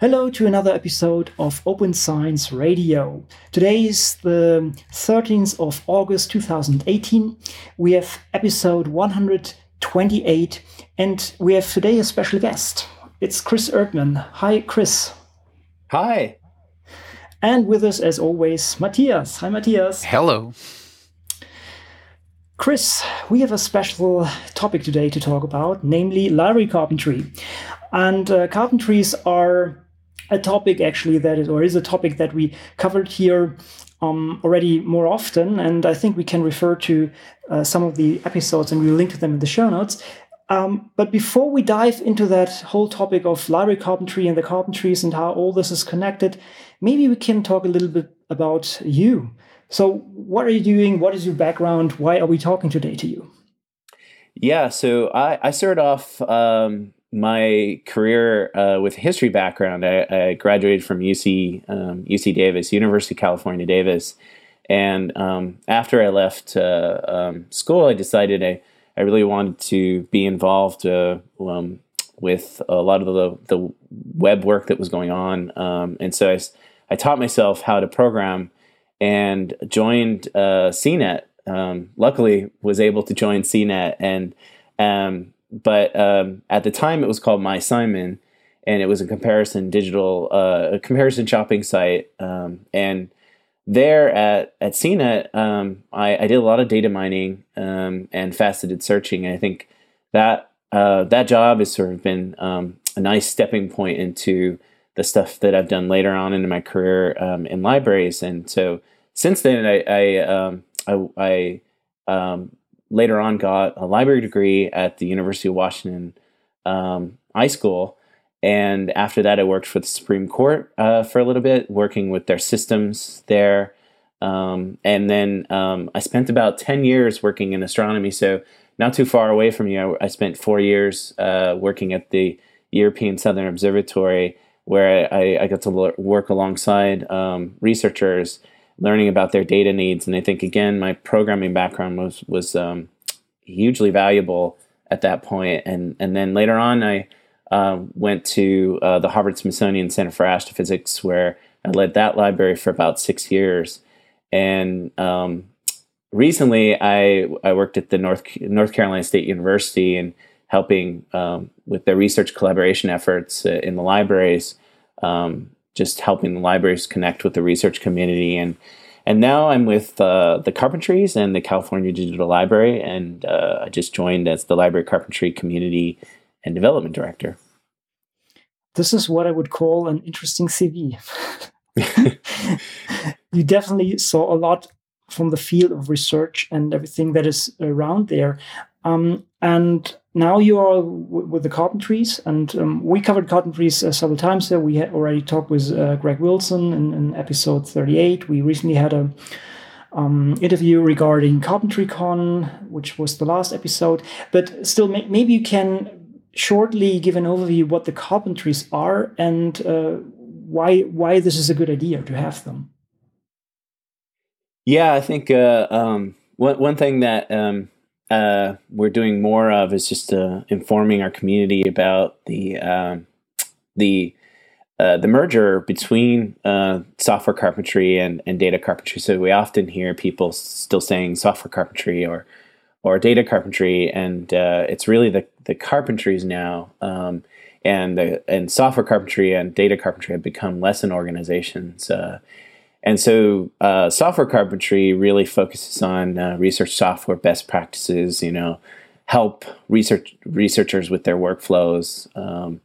Hello to another episode of Open Science Radio. Today is the 13th of August 2018. We have episode 128 and we have today a special guest. It's Chris Erdmann. Hi, Chris. Hi. And with us, as always, Matthias. Hi, Matthias. Hello. Chris, we have a special topic today to talk about, namely library carpentry. And uh, carpentries are a topic actually that is, or is a topic that we covered here um, already more often, and I think we can refer to uh, some of the episodes and we'll link to them in the show notes. Um, but before we dive into that whole topic of library carpentry and the carpentries and how all this is connected, maybe we can talk a little bit about you. So, what are you doing? What is your background? Why are we talking today to you? Yeah, so I, I started off um, my career uh, with history background, I, I, graduated from UC um, UC Davis, University of California Davis, and um, after I left uh, um, school, I decided I, I really wanted to be involved uh, um, with a lot of the, the web work that was going on, um, and so I, I taught myself how to program and joined uh, CNET. Um, luckily, was able to join CNET and but um, at the time it was called mySimon, and it was a comparison digital, uh, a comparison shopping site. Um, and there at at CNET, um, I, I, did a lot of data mining um, and faceted searching. And I think that uh, that job has sort of been um, a nice stepping point into the stuff that I've done later on in my career um, in libraries. And so since then, I I, I, I later on got a library degree at the University of Washington um, iSchool. And after that, I worked for the Supreme Court uh, for a little bit, working with their systems there. Um, and then um, I spent about 10 years working in astronomy. So, not too far away from you, I, I spent four years uh, working at the European Southern Observatory, where I, I got to work alongside um, researchers learning about their data needs. And I think again, my programming background was was um, hugely valuable at that point. And and then later on, I uh, went to uh, the Harvard Smithsonian Center for Astrophysics, where I led that library for about six years. And um, recently, I I worked at the North North Carolina State University and helping um, with their research collaboration efforts uh, in the libraries. Um, just helping the libraries connect with the research community and and now I'm with uh, the Carpentries and the California Digital Library, and uh, I just joined as the Library Carpentry Community and Development Director. This is what I would call an interesting CV. you definitely saw a lot from the field of research and everything that is around there. Um, and now you are with the carpentries, and um, we covered carpentries uh, several times there. We had already talked with uh, Greg Wilson in, in, episode 38. We recently had a um, interview regarding CarpentryCon, which was the last episode. But still, may maybe you can shortly give an overview what the carpentries are and uh, why why this is a good idea to have them. Yeah, I think uh, um, one one thing that um, uh, we're doing more of is just uh, informing our community about the um, the uh, the merger between uh, software carpentry and, and data carpentry. So we often hear people still saying software carpentry or or data carpentry, and uh, it's really the the carpentries now. Um, and the, and software carpentry and data carpentry have become lesson organizations uh, and so, uh, software carpentry really focuses on uh, research software best practices. You know, help research researchers with their workflows. Um,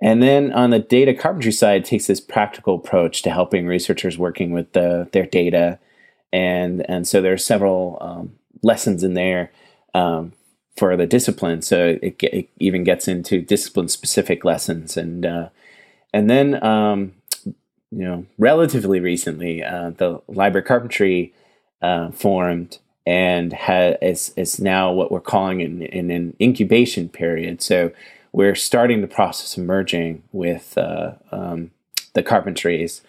and then on the data carpentry side, takes this practical approach to helping researchers working with the, their data. And and so there are several um, lessons in there um, for the discipline. So it, it, even gets into discipline specific lessons and uh, and then um, you know, relatively recently, uh, the library carpentry uh, formed and is, is now what we're calling in, in an incubation period. So we're starting the process of merging with uh, um, the carpentries.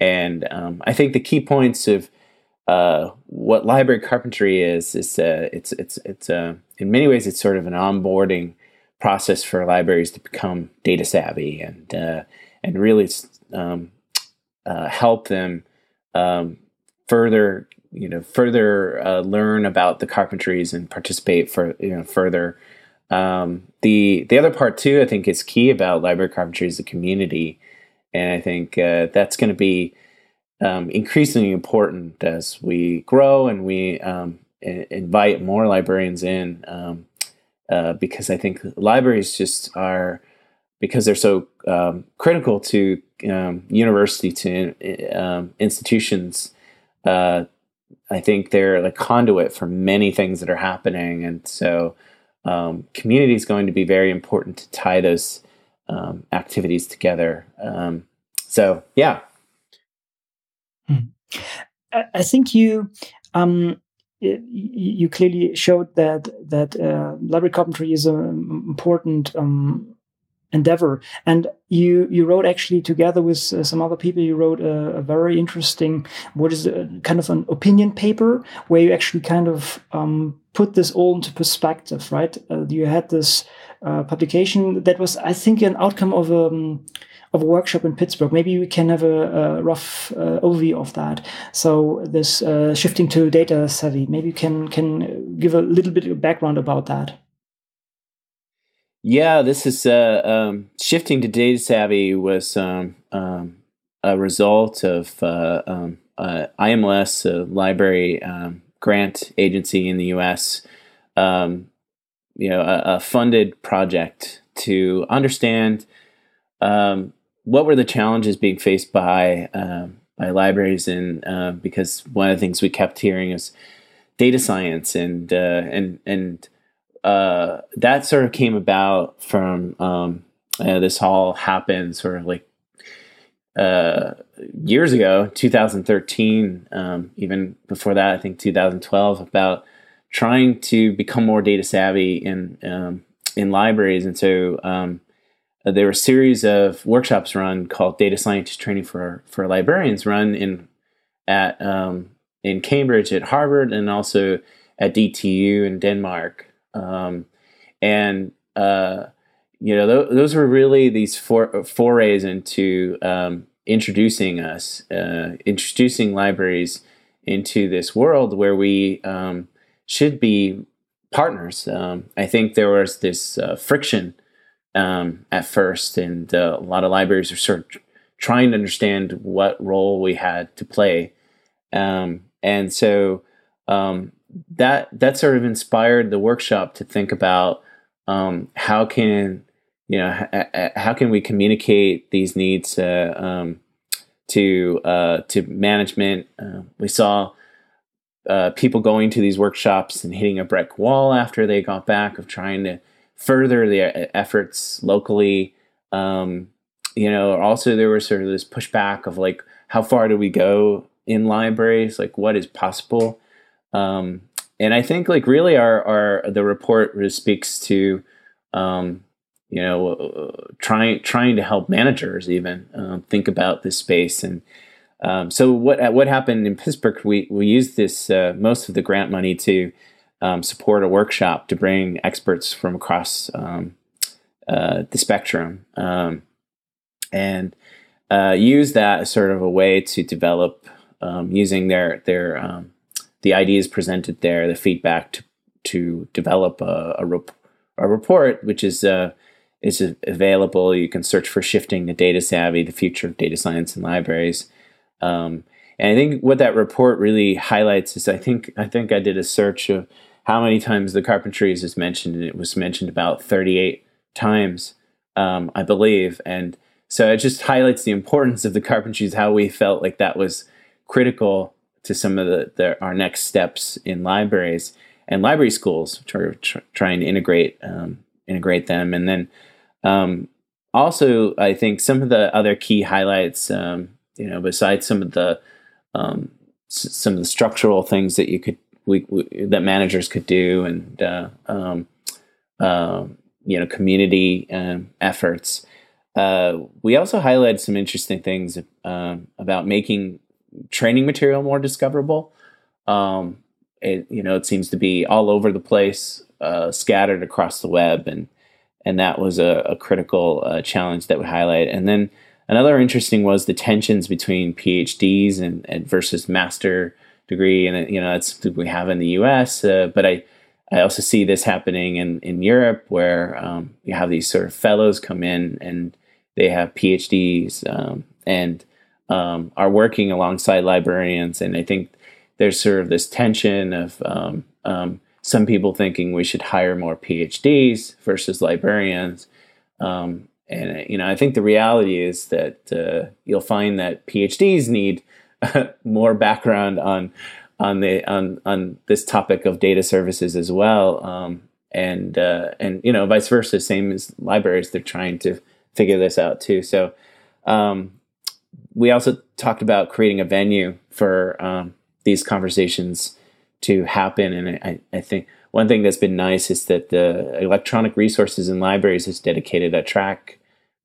And um, I think the key points of uh, what library carpentry is is uh, it's it's it's uh, in many ways it's sort of an onboarding process for libraries to become data savvy and and really um, uh, help them um, further you know further uh, learn about the carpentries and participate for you know further. Um, the the other part too i think is key about library carpentry is the community. And i think uh, that's going to be um, increasingly important as we grow and we um, invite more librarians in um, uh, because i think libraries just are because they're so um, critical to um, university to um, institutions uh, I think they're like conduit for many things that are happening, and so um, community is going to be very important to tie those um, activities together. Um, so, yeah. Hmm. I think you you clearly showed that that uh, library carpentry is an important um, endeavor. And you you wrote actually together with uh, some other people. You wrote a, a very interesting what is a, kind of an opinion paper where you actually kind of um, put this all into perspective. Right? Uh, you had this uh, publication that was, I think, an outcome of a um, of a workshop in Pittsburgh. Maybe we can have a, a rough uh, overview of that. So this uh, shifting to data savvy. Maybe you can can give a little bit of background about that. Yeah, this is uh, um, shifting to data savvy was um, um, a result of uh, um, uh, IMLS, a library um, grant agency in the U.S. Um, you know, a, a, funded project to understand what were the challenges being faced by by libraries, and uh, because one of the things we kept hearing is data science and uh, and and uh, that sort of came about from um, uh, this all happened sort of like uh, years ago, 2013, um, even before that, I think 2012, about trying to become more data savvy in um, in libraries, and so um, there were a series of workshops run called Data Scientist Training for for Librarians, run in at um, in Cambridge at Harvard, and also at DTU in Denmark. Um, and uh, you know, th- those were really these for- forays into um, introducing us, uh, introducing libraries into this world where we um, should be partners. Um, I think there was this uh, friction um, at first, and uh, a lot of libraries are sort of trying to understand what role we had to play. Um, and so um, that that sort of inspired the workshop to think about um, how can you know h- how can we communicate these needs uh, um, to uh, to management. Uh, we saw uh, people going to these workshops and hitting a brick wall after they got back of trying to further their efforts locally. Um, you know, also there was sort of this pushback of like, how far do we go in libraries? Like, what is possible? Um, and I think like really our, our the report really speaks to um, you know uh, trying trying to help managers even um, think about this space. And um, so what what happened in Pittsburgh we we used this uh, most of the grant money to um, support a workshop to bring experts from across um, uh, the spectrum. Um, and uh, use that as sort of a way to develop using their their the ideas presented there, the feedback to, to develop a, a, rep- a report, which is uh, is available. You can search for shifting the data savvy, the future of data science in libraries. Um, and I think what that report really highlights is I think I think I did a search of how many times the carpentries is mentioned, and it was mentioned about 38 times, um, I believe. And so it just highlights the importance of the carpentries, how we felt like that was critical to some of the, the, our next steps in libraries and library schools, which are tr- trying to integrate um, integrate them, and then um, also I think some of the other key highlights, um, you know, besides some of the um, s- some of the structural things that you could we, we that managers could do, and uh, uh, you know, community efforts. Uh, we also highlighted some interesting things about making training material more discoverable. Um, it you know it seems to be all over the place, uh, scattered across the web, and and that was a, a critical uh, challenge that we highlight. And then another interesting was the tensions between PhDs and, and versus master degree, and you know that's we have in the U.S. Uh, but I I also see this happening in in Europe where um, you have these sort of fellows come in and they have PhDs um, and um, are working alongside librarians, and I think there's sort of this tension of um, um, some people thinking we should hire more PhDs versus librarians. Um, and you know, I think the reality is that uh, you'll find that PhDs need more background on on the on on this topic of data services as well. Um, and uh, and you know, vice versa. Same as libraries, they're trying to figure this out too. So um, we also talked about creating a venue for um, these conversations to happen. And I, I think one thing that's been nice is that the electronic resources in libraries has dedicated a track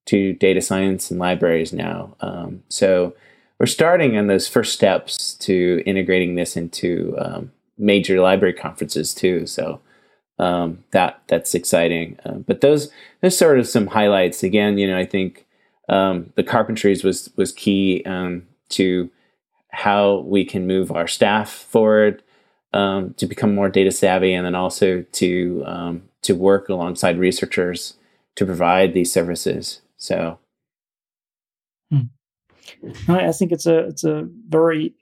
to data science and libraries now. Um, so we're starting on those first steps to integrating this into um, major library conferences too. So um, that that's exciting. Uh, but those those sort of some highlights. Again, you know, I think um, the carpentries was was key um, to how we can move our staff forward um, to become more data savvy, and then also to um, to work alongside researchers to provide these services. So, hmm. I think it's a it's a very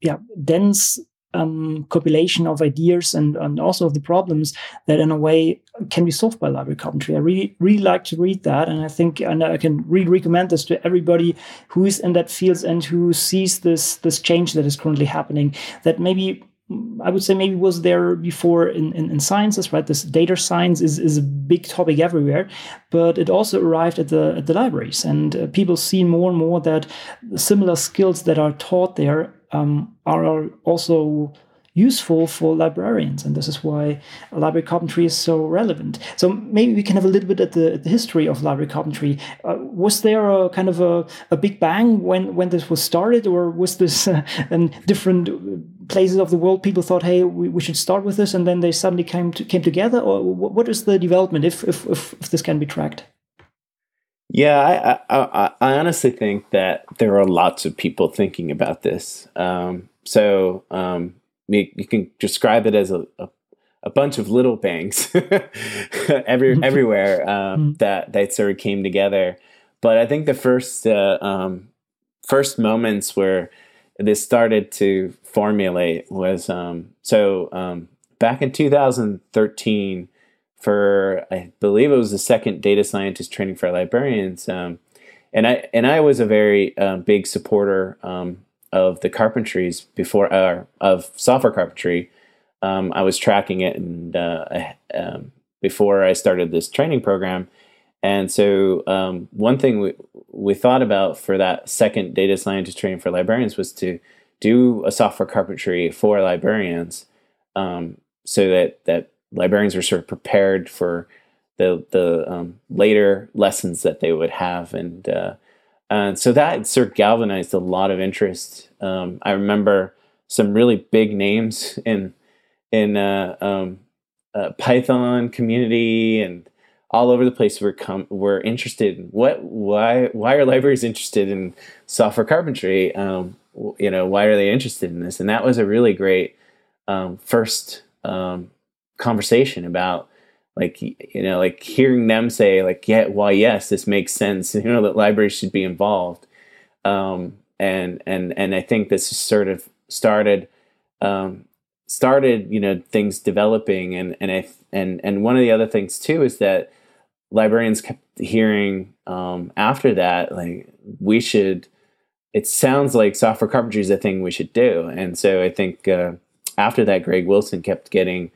yeah dense um, compilation of ideas and, and also of the problems that in a way can be solved by library carpentry. I really really like to read that, and I think and I can really recommend this to everybody who is in that field and who sees this this change that is currently happening. That maybe I would say maybe was there before in, in, in, sciences, right? This data science is, is a big topic everywhere, but it also arrived at the at the libraries, and uh, people see more and more that similar skills that are taught there um, are also useful for librarians, and this is why library carpentry is so relevant. So maybe we can have a little bit at the, the history of library carpentry. Uh, was there a kind of a, a big bang when when this was started, or was this uh, in different places of the world people thought, hey, we, we should start with this, and then they suddenly came to, came together, or what is the development if if, if, if this can be tracked? Yeah, I, I, I, honestly think that there are lots of people thinking about this. Um, so um, you, you, can describe it as a, a, a bunch of little bangs every, everywhere um, mm-hmm. that that sort of came together. But I think the first uh, um, first moments where this started to formulate was um, so um, back in 2013 for I believe it was the second data scientist training for librarians. Um, and I and I was a very um, big supporter um, of the carpentries before uh, of software carpentry. Um, I was tracking it and uh, um, before I started this training program. And so um, one thing we we thought about for that second data scientist training for librarians was to do a software carpentry for librarians, so that that librarians were sort of prepared for the the um, later lessons that they would have, and uh, and so that sort of galvanized a lot of interest. Um, I remember some really big names in in uh, um, uh, Python community and all over the place were come were interested in what why why are libraries interested in software carpentry? Um, you know why are they interested in this? And that was a really great um, first um, conversation about like you know like hearing them say like yeah why yes this makes sense you know that libraries should be involved. Um, and and and I think this sort of started um, started you know things developing. And and I and and one of the other things too is that librarians kept hearing um, after that like we should it sounds like software carpentry is a thing we should do and so I think uh, after that Greg Wilson kept getting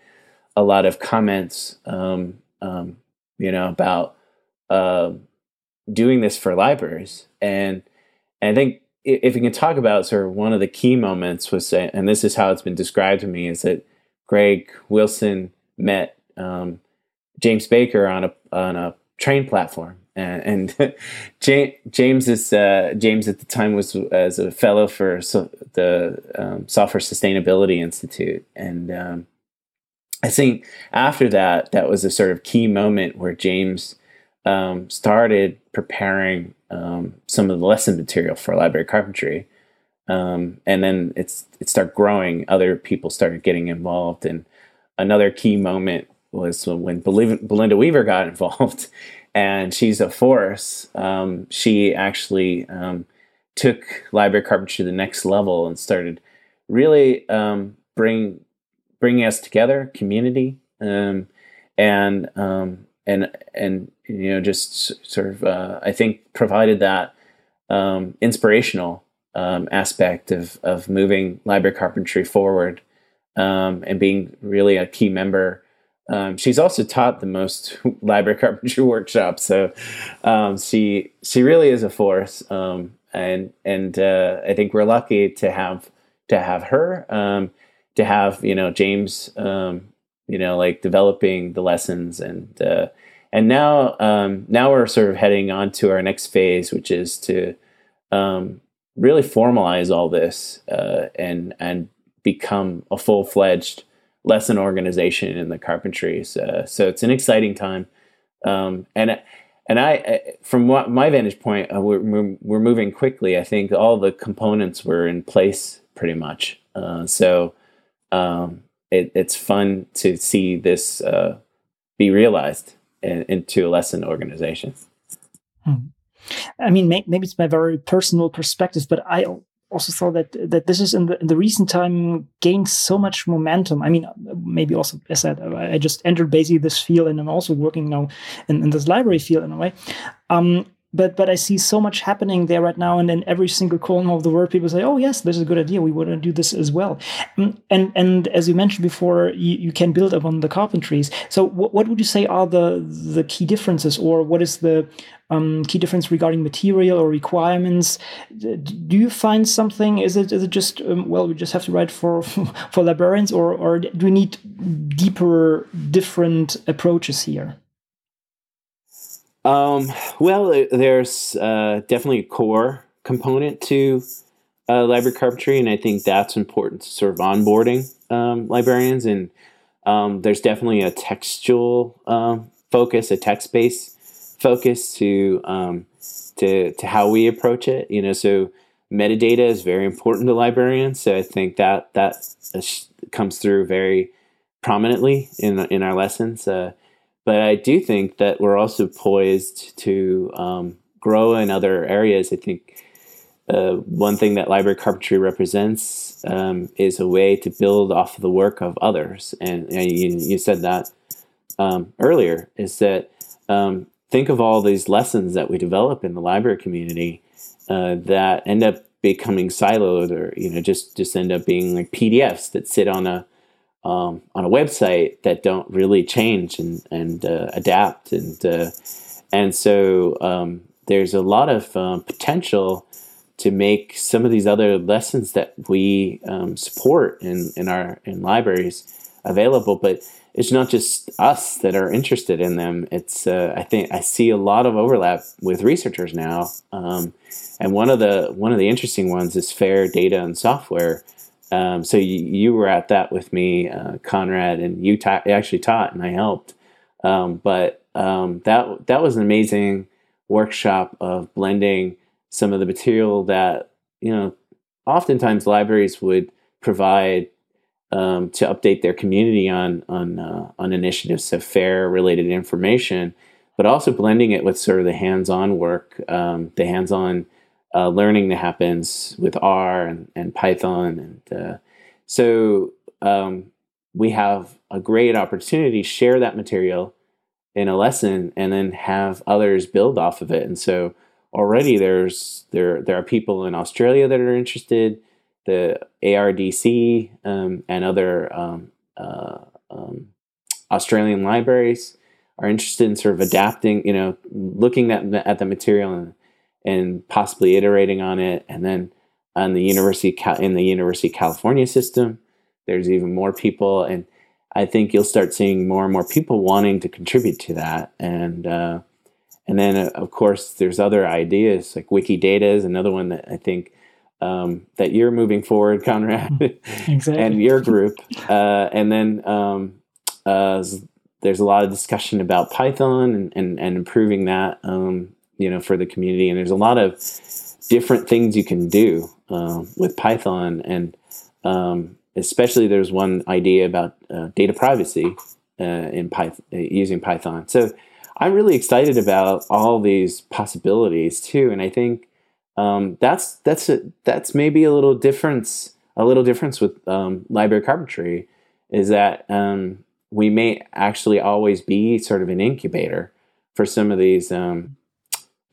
a lot of comments, um, um, you know, about uh, doing this for libraries. And, and I think if we can talk about sort of one of the key moments was, and this is how it's been described to me, is that Greg Wilson met um, James Baker on a on a train platform, and, and James is uh, James at the time was as a fellow for so, the um, Software Sustainability Institute, and um, I think after that, that was a sort of key moment where James um, started preparing um, some of the lesson material for library carpentry. Um, and then it's it started growing. Other people started getting involved, and another key moment was when Belinda Weaver got involved, and she's a force. Um, she actually um, took library carpentry to the next level and started really um, bring bringing us together, community, um, and um, and and you know just sort of uh, I think provided that um, inspirational aspect of of moving library carpentry forward and being really a key member. Um, she's also taught the most library carpentry workshops, so um, she she really is a force, um, and and uh, I think we're lucky to have to have her, to have you know James you know, like developing the lessons and uh, and now um, now we're sort of heading on to our next phase, which is to um, really formalize all this uh, and and become a full fledged lesson organization in the carpentry. So, so it's an exciting time, um, and and I, from what my vantage point, uh, we're we're moving quickly. I think all the components were in place pretty much. Uh, so um, it, it's fun to see this uh, be realized in, into a lesson organization. Hmm. I mean, may, maybe it's my very personal perspective, but I also saw that that this is in the in the recent time gained so much momentum. I mean, maybe also as I said, I just entered basically this field, and I'm also working now in, in this library field in a way. Um, but but I see so much happening there right now, and in every single corner of the world, people say, "Oh yes, this is a good idea. We want to do this as well." Mm, and and as you mentioned before, you, you can build upon the carpentries. So what, what would you say are the the key differences, or what is the um, key difference regarding material or requirements? Do you find something? Is it is it just um, well, we just have to write for for librarians, or or do we need deeper, different approaches here? Um, well, there's uh, definitely a core component to uh, library carpentry, and I think that's important to sort of onboarding um, librarians. And um, there's definitely a textual um, focus, a text based focus to um, to to how we approach it. You know, so metadata is very important to librarians. So I think that that comes through very prominently in in our lessons. Uh, but I do think that we're also poised to um, grow in other areas. I think uh, one thing that library carpentry represents um, is a way to build off of the work of others. And, and you, you, said that um, earlier is that um, think of all these lessons that we develop in the library community uh, that end up becoming siloed or you know just just end up being like PDFs that sit on a um, on a website that don't really change and and uh, adapt. And uh, and so um, there's a lot of um, potential to make some of these other lessons that we um, support in in our in libraries available, but it's not just us that are interested in them. It's uh, I think I see a lot of overlap with researchers now, um, and one of the one of the interesting ones is fair data and software um, so you, you, were at that with me, uh, Konrad, and you ta- actually taught and I helped. Um, but um, that that was an amazing workshop of blending some of the material that you know oftentimes libraries would provide um, to update their community on on uh, on initiatives of fair related information, but also blending it with sort of the hands-on work, um, the hands-on uh, learning that happens with R and, and Python. And uh, so um, we have a great opportunity to share that material in a lesson and then have others build off of it. And so already there's there there are people in Australia that are interested, the ARDC um, and other um, uh, um, Australian libraries are interested in sort of adapting, you know, looking at at the material and and possibly iterating on it. And then on the university in the University of California system, there's even more people, and I think you'll start seeing more and more people wanting to contribute to that. And uh, and then uh, of course there's other ideas like Wikidata is another one that I think um, that you're moving forward, Konrad, exactly. and your group. Uh, and then um, uh, there's a lot of discussion about Python and, and, and improving that, um, you know, for the community. And there's a lot of different things you can do uh, with Python. And um, especially there's one idea about uh, data privacy uh, in Python, uh, using Python. So I'm really excited about all these possibilities too. And I think um, that's, that's, a, that's maybe a little difference, a little difference with um, library carpentry is that um, we may actually always be sort of an incubator for some of these um,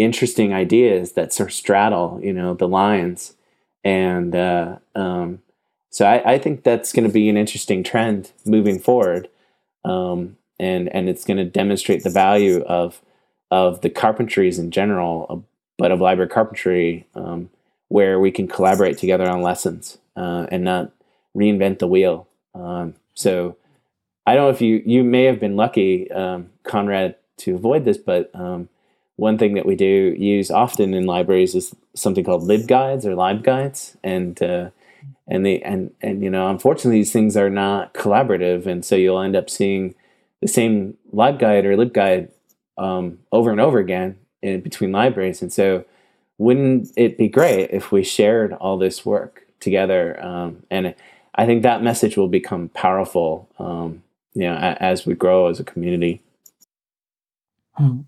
interesting ideas that sort of straddle, you know, the lines. And uh, um, so I, I, think that's going to be an interesting trend moving forward, um, and and it's going to demonstrate the value of of the carpentries in general, but of library carpentry, um, where we can collaborate together on lessons uh, and not reinvent the wheel. Um, so I don't know if you you may have been lucky, um, Konrad, to avoid this, but um, one thing that we do use often in libraries is something called libguides or libguides, and uh, and they and and you know unfortunately these things are not collaborative, and so you'll end up seeing the same libguide or libguide um, over and over again in between libraries, and so wouldn't it be great if we shared all this work together? Um, and I think that message will become powerful um, you know, as we grow as a community. Hmm.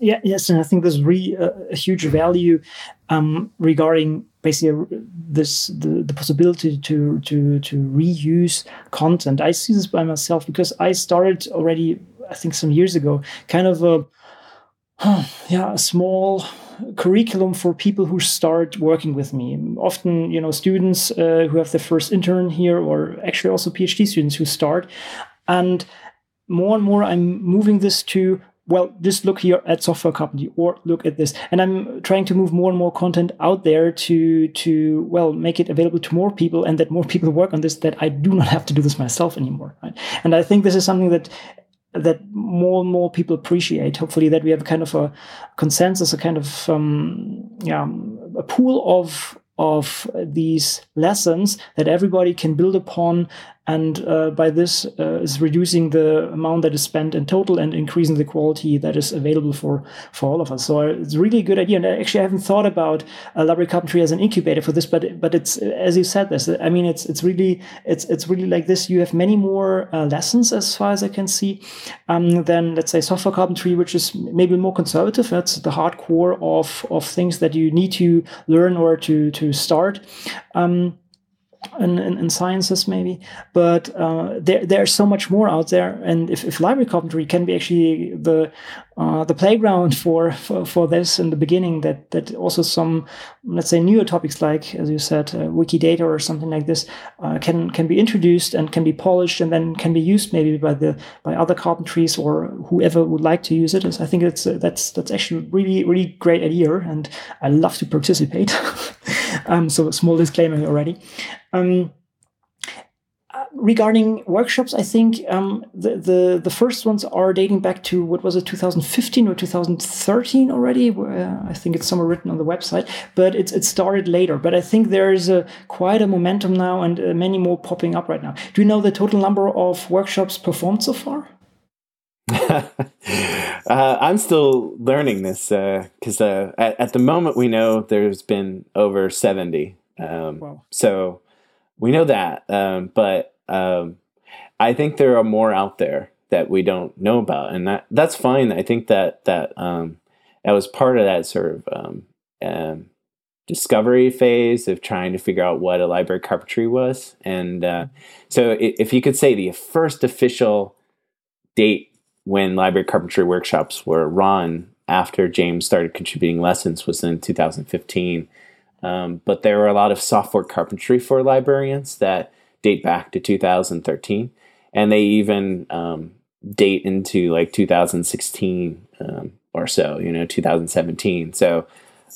Yeah, yes, and I think there's really a, a huge value um, regarding basically this the, the possibility to to to reuse content. I see this by myself because I started already, I think, some years ago, kind of a yeah a small curriculum for people who start working with me. Often, you know, students uh, who have their first intern here, or actually also PhD students who start. And more and more, I'm moving this to well, just look here at software company or look at this. And I'm trying to move more and more content out there to to well make it available to more people and that more people work on this that I do not have to do this myself anymore. Right? And I think this is something that that more and more people appreciate. Hopefully, that we have a kind of a consensus, a kind of um, yeah, a pool of of these lessons that everybody can build upon and uh, by this uh, is reducing the amount that is spent in total and increasing the quality that is available for for all of us. So uh, it's really a good idea. And actually i haven't thought about uh, library carpentry as an incubator for this but but it's as you said this i mean it's it's really it's it's really like this. You have many more uh, lessons as far as i can see um, than let's say software carpentry which is maybe more conservative. That's the hardcore of of things that you need to learn or to to start. Um, in, in, in, sciences maybe but uh, there there's so much more out there. And if, if library carpentry can be actually the uh, the playground for, for, for this in the beginning that that also some let's say newer topics like as you said uh, wikidata or something like this uh, can can be introduced and can be polished and then can be used maybe by the by other carpentries or whoever would like to use it. I think it's uh, that's that's actually really really great idea and I love to participate. Um, so a small disclaimer already. Um, regarding workshops, I think um, the, the the first ones are dating back to what was it, 2015 or 2013 already. Uh, I think it's somewhere written on the website, but it's it started later. But I think there is a quite a momentum now, and uh, many more popping up right now. Do you know the total number of workshops performed so far? uh, I'm still learning this because uh, uh, at, at, the moment we know there's been over 70. Um, wow. So we know that, um, but um, I think there are more out there that we don't know about, and that that's fine. I think that that um, that was part of that sort of um, um, discovery phase of trying to figure out what a library carpentry was. And uh, so, if you could say the first official date when library carpentry workshops were run after James started contributing lessons was in 2015. Um, but there were a lot of software carpentry for librarians that date back to 2013, and they even um, date into like 2016 um, or so, you know, 2017. So,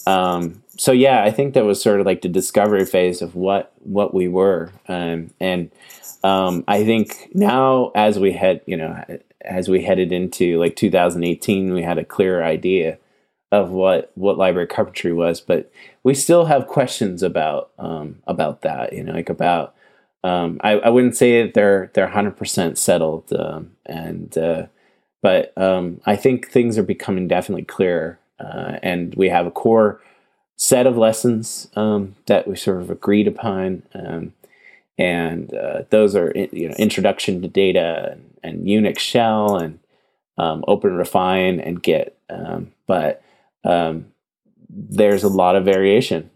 um, so yeah, I think that was sort of like the discovery phase of what what we were, um, and um, I think now as we head, you know, as we headed into like 2018, we had a clearer idea of what what library carpentry was, but we still have questions about um, about that. You know, like about um, I, I wouldn't say they're they're hundred percent settled, um, and uh, but um, I think things are becoming definitely clearer, uh, and we have a core set of lessons um, that we sort of agreed upon, um, and uh, those are you know introduction to data and, and Unix shell and um, OpenRefine and Git, but there's a lot of variation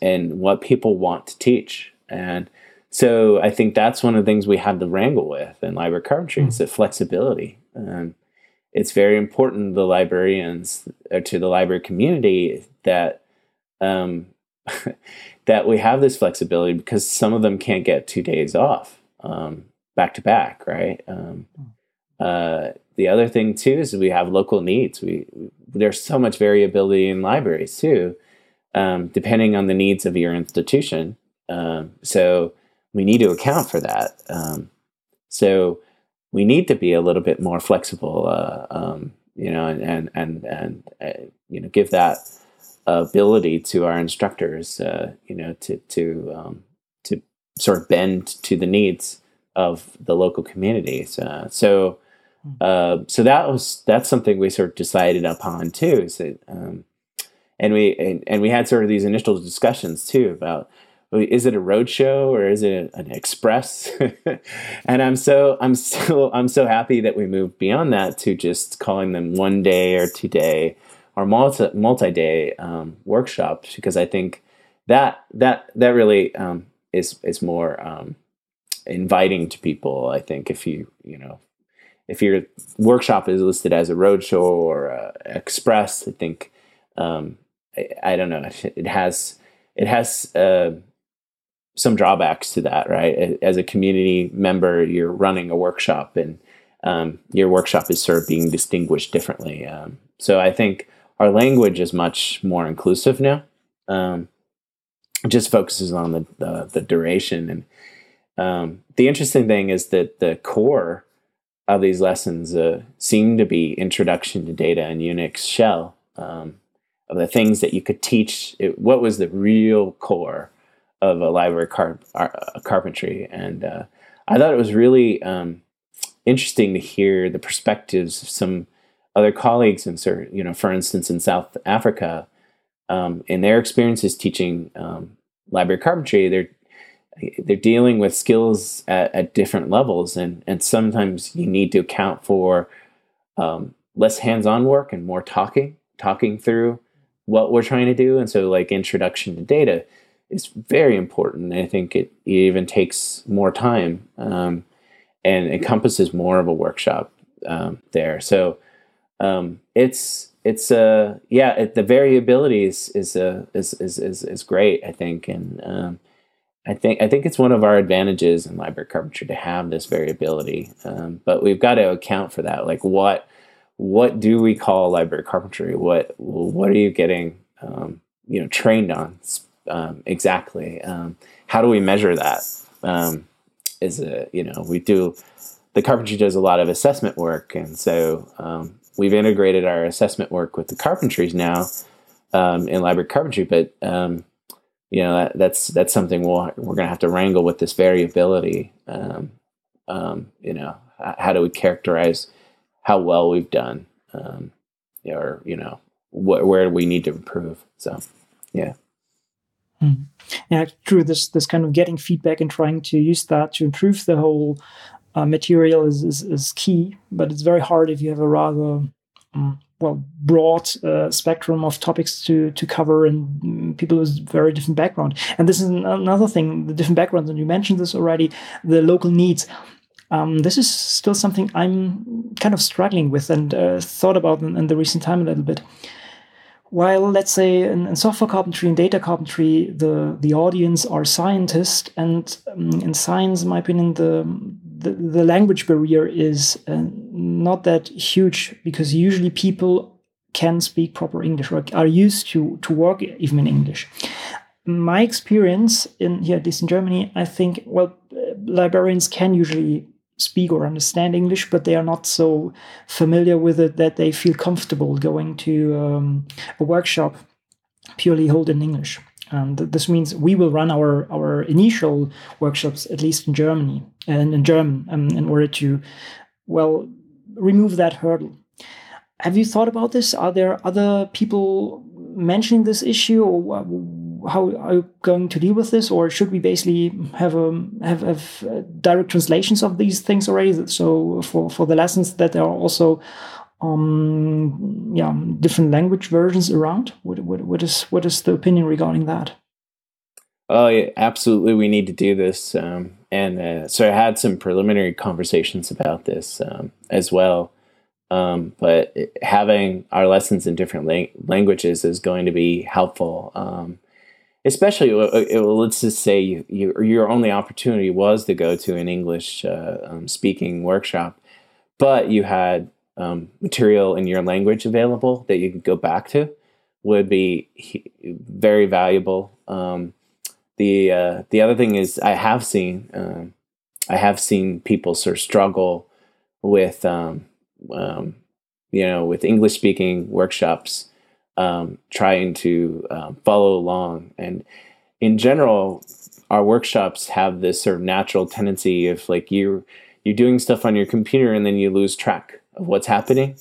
in what people want to teach, and so I think that's one of the things we had to wrangle with in library carpentry. Mm-hmm. It's the flexibility. Um, it's very important to the librarians or to the library community that um, that we have this flexibility because some of them can't get two days off um, back to back, right? Um, hmm. uh, the other thing too is we have local needs. We there's so much variability in libraries too, um, depending on the needs of your institution. Um, so we need to account for that. Um, so we need to be a little bit more flexible, uh, um, you know, and and and, and uh, you know, give that ability to our instructors, uh, you know, to to um, to sort of bend to the needs of the local communities. Uh, so, hmm. uh, so that was that's something we sort of decided upon too. Is that, um, and we and, and we had sort of these initial discussions too about is it a road show or is it an express? And i'm so i'm so i'm so happy that we moved beyond that to just calling them one day or two day or multi multi day um, workshops because i think that that that really um, is is more um, inviting to people i think if you you know if your workshop is listed as a road show or a express i think um, I, I, don't know it has it has uh, some drawbacks to that, right? As a community member, you're running a workshop and um, your workshop is sort of being distinguished differently. Um, so I think our language is much more inclusive now. Um, just focuses on the, the, the duration. And um, the interesting thing is that the core of these lessons uh, seem to be introduction to data and Unix shell. Um, of the things that you could teach, it, what was the real core of a library uh, carpentry, and uh, I thought it was really um, interesting to hear the perspectives of some other colleagues, and you know, for instance, in South Africa, um, in their experiences teaching um, library carpentry, they're they're dealing with skills at, at, different levels, and and sometimes you need to account for um, less hands-on work and more talking, talking through what we're trying to do, and so like introduction to data is very important. I think it even takes more time um, and encompasses more of a workshop um, there. So um, it's it's uh yeah it, the variability is is, uh, is is is is great I think and um, I think I think it's one of our advantages in library carpentry to have this variability um, but we've got to account for that like what what do we call library carpentry what what are you getting um, you know trained on um, exactly. Um, how do we measure that? Um, is a you know we do the carpentry does a lot of assessment work, and so um, we've integrated our assessment work with the carpentries now um, in library carpentry. But um, you know that, that's that's something we'll, we're going to have to wrangle with this variability. you know, how do we characterize how well we've done, or you know, wh- where we need to improve? So, yeah. Mm. Yeah, true. This this kind of getting feedback and trying to use that to improve the whole uh, material is, is, is key, but it's very hard if you have a rather um, well broad uh, spectrum of topics to to cover and mm, people with very different background. And this is another thing: the different backgrounds. And you mentioned this already. The local needs. Um, this is still something I'm kind of struggling with and uh, thought about in, in the recent time a little bit while let's say in, in, software carpentry and data carpentry the the audience are scientists and um, in science in my opinion the the, the language barrier is uh, not that huge because usually people can speak proper english or are used to to work even in english. My experience in here at least in germany i think well librarians can usually speak or understand English, but they are not so familiar with it that they feel comfortable going to um, a workshop purely held in English. And this means we will run our, our initial workshops, at least in Germany and in German, um, in order to, well, remove that hurdle. Have you thought about this? Are there other people mentioning this issue, or how are you going to deal with this, or should we basically have um, have, have uh, direct translations of these things already? So for for the lessons that there are also um yeah different language versions around. What what what is what is the opinion regarding that? Oh, yeah, absolutely. We need to do this. Um, and uh, so I had some preliminary conversations about this um, as well. Um, but having our lessons in different lang- languages is going to be helpful. Um, especially, uh, uh, let's just say you, you, your only opportunity was to go to an English uh, um, speaking workshop, but you had um, material in your language available that you could go back to, would be very valuable. Um, the uh, the other thing is, I have seen um, I have seen people sort of struggle with um, um, you know, with English speaking workshops, um, trying to um, follow along. And in general, our workshops have this sort of natural tendency of like you you're doing stuff on your computer and then you lose track of what's happening,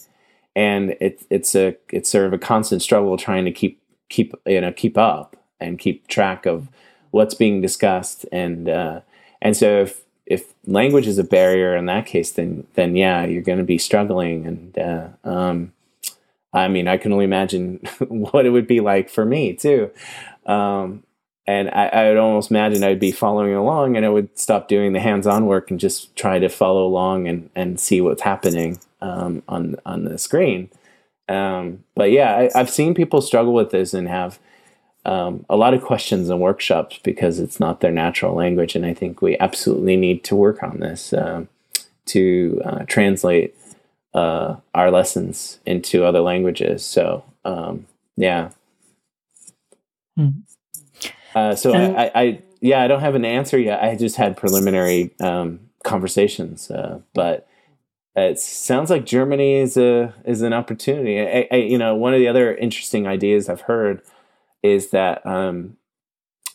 and it's it's a it's sort of a constant struggle trying to keep keep you know keep up and keep track of what's being discussed and uh, and so if if language is a barrier in that case, then then yeah, you're going to be struggling. And uh, um, I mean, I can only imagine what it would be like for me too. Um, and I, I, would almost imagine I'd be following along, and I would stop doing the hands-on work and just try to follow along and and see what's happening um, on on the screen. Um, but yeah, I, I've seen people struggle with this and have um, a lot of questions and workshops because it's not their natural language. And I think we absolutely need to work on this um, to uh, translate uh, our lessons into other languages. So, um, yeah. Hmm. Uh, so I, I, I, yeah, I don't have an answer yet. I just had preliminary um, conversations, uh, but it sounds like Germany is a is an opportunity. I, I, you know, one of the other interesting ideas I've heard is that um,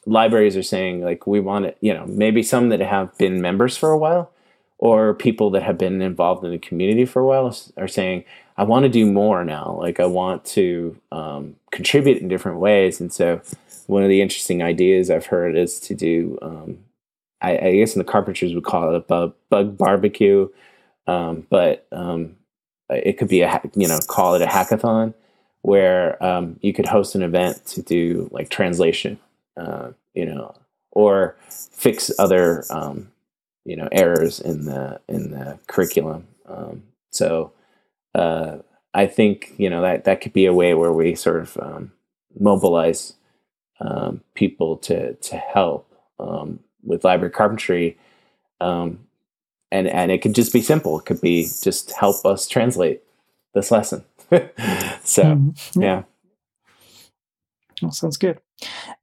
libraries are saying like we want it, you know, maybe some that have been members for a while or people that have been involved in the community for a while are saying, I want to do more now. Like I want to um, contribute in different ways. And so one of the interesting ideas I've heard is to do, um, I, I, guess in the carpenters would call it a bug, bug barbecue, um, but um, it could be a, you know, call it a hackathon where um, you could host an event to do like translation, uh, you know, or fix other um, you know errors in the in the curriculum. Um, so uh, I think you know that that could be a way where we sort of um, mobilize um, people to to help um, with library carpentry. and and it could just be simple. It could be just help us translate this lesson. so mm-hmm. yeah. Well, sounds good.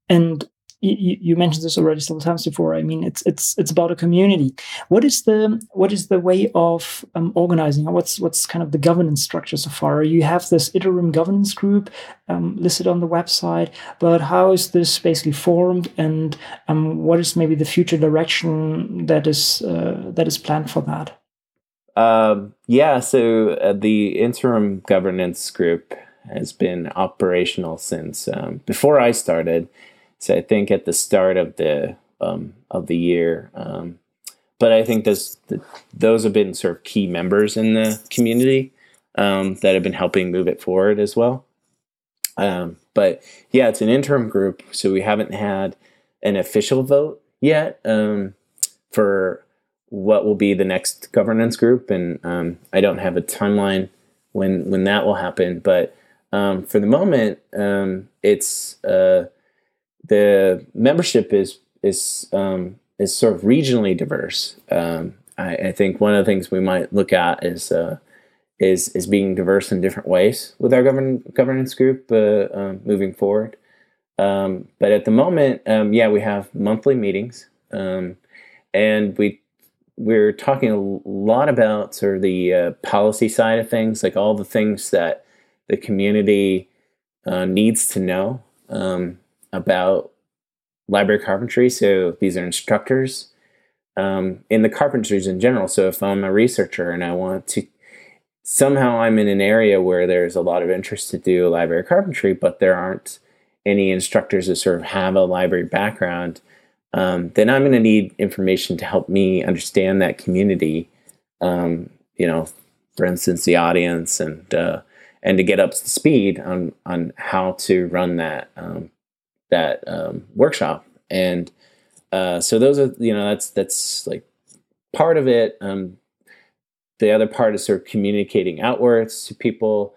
And you, you, mentioned this already several times before. I mean, it's it's it's about a community. What is the what is the way of um, organizing? What's what's kind of the governance structure so far? You have this interim governance group um, listed on the website, but how is this basically formed, and um, what is maybe the future direction that is uh, that is planned for that? Um, yeah, so uh, the interim governance group has been operational since um, before I started. So I think at the start of the um, of the year. Um, but I think those those have been sort of key members in the community um, that have been helping move it forward as well. Um, but yeah, it's an interim group, so we haven't had an official vote yet for what will be the next governance group, and um, I don't have a timeline when when that will happen. But um, for the moment, um, it's uh, the membership is is um, is sort of regionally diverse. Um, I, I, think one of the things we might look at is uh, is is being diverse in different ways with our govern, governance group uh, um, moving forward. but at the moment, yeah, we have monthly meetings. and we we're talking a lot about sort of the uh, policy side of things, like all the things that the community uh, needs to know um, about library carpentry. So these are instructors um, in the carpentries in general. So if I'm a researcher and I want to somehow I'm in an area where there's a lot of interest to do library carpentry, but there aren't any instructors that sort of have a library background, um, then I'm going to need information to help me understand that community. Um, you know, for instance, the audience and uh, and to get up to speed on on how to run that um, that um, workshop. And uh, so those are you know that's that's like part of it. Um, the other part is sort of communicating outwards to people.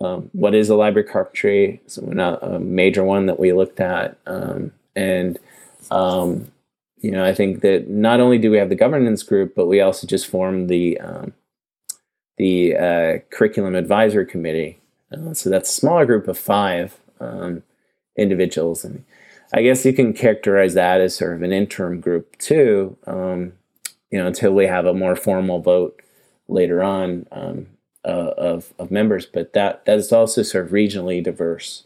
Um, what is a library carpentry? So a major one that we looked at, um, and um, you know, I think that not only do we have the governance group, but we also just formed the um, the uh, curriculum advisory committee. Uh, so that's a smaller group of five um, individuals, and I guess you can characterize that as sort of an interim group too. Um, you know, until we have a more formal vote later on um, uh, of of members, but that that is also sort of regionally diverse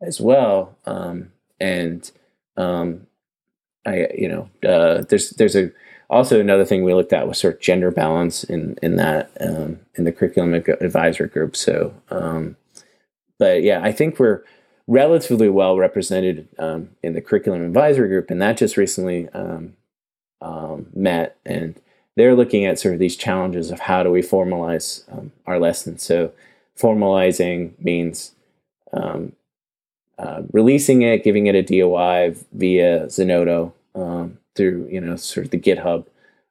as well, um, and um, I you know uh, there's there's a also another thing we looked at was sort of gender balance in in that um, in the curriculum advisory group. So, um, but yeah, I think we're relatively well represented um, in the curriculum advisory group, and that just recently um, um, met and they're looking at sort of these challenges of how do we formalize um, our lessons. So formalizing means um, uh, releasing it, giving it a DOI via Zenodo um, through you know sort of the GitHub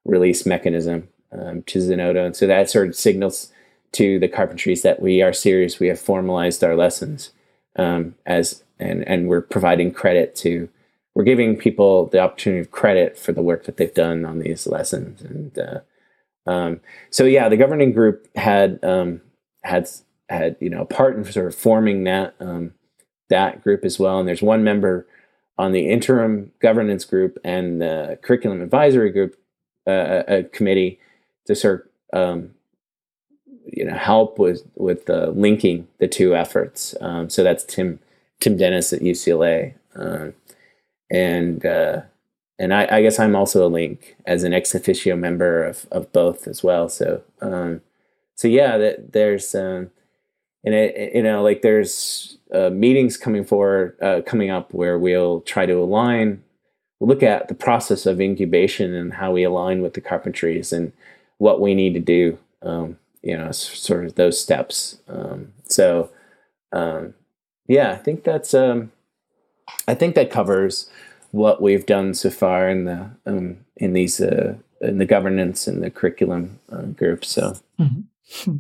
release mechanism to Zenodo, and so that sort of signals to the carpentries that we are serious. We have formalized our lessons um, as and and we're providing credit to we're giving people the opportunity of credit for the work that they've done on these lessons. And uh, um, so, yeah, the governing group had um, had had you know a part in sort of forming that um, that group as well. And there's one member on the interim governance group and the curriculum advisory group uh, a committee to sort um, you know help with with uh, linking the two efforts. Um, so that's Tim Tim Dennis at UCLA and uh, and I, I, guess I'm also a link as an ex officio member of, of both as well. So um, so yeah, that there's um, and it, you know like there's uh, meetings coming for uh, coming up where we'll try to align, look at the process of incubation and how we align with the carpentries and what we need to do. Um, you know, sort of those steps. Um, so um, yeah, I think that's um, I think that covers what we've done so far in the um, in these uh, in the governance and the curriculum uh, groups. So, mm-hmm.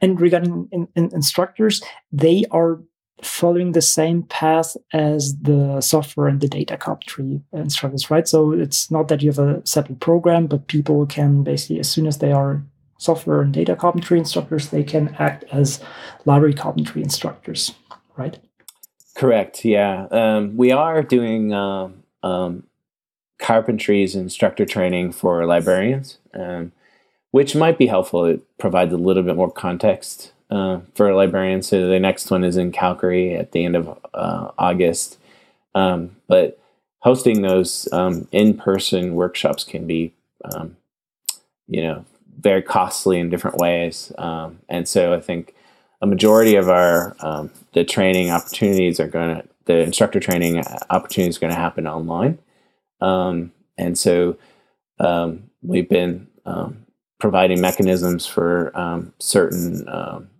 and regarding in, in instructors, they are following the same path as the software and the data carpentry instructors, right? So it's not that you have a separate program, but people can basically, as soon as they are software and data carpentry instructors, they can act as library carpentry instructors, right? Correct. Yeah, um, we are doing um, um, carpentry's instructor training for librarians, um, which might be helpful. It provides a little bit more context uh, for librarians. So the next one is in Calgary at the end of uh, August. Um, but hosting those um, in-person workshops can be, you know, very costly in different ways. and so I think a majority of our um, the training opportunities are going to the instructor training opportunities are going to happen online, um, and so um, we've been um, providing mechanisms for um, certain um,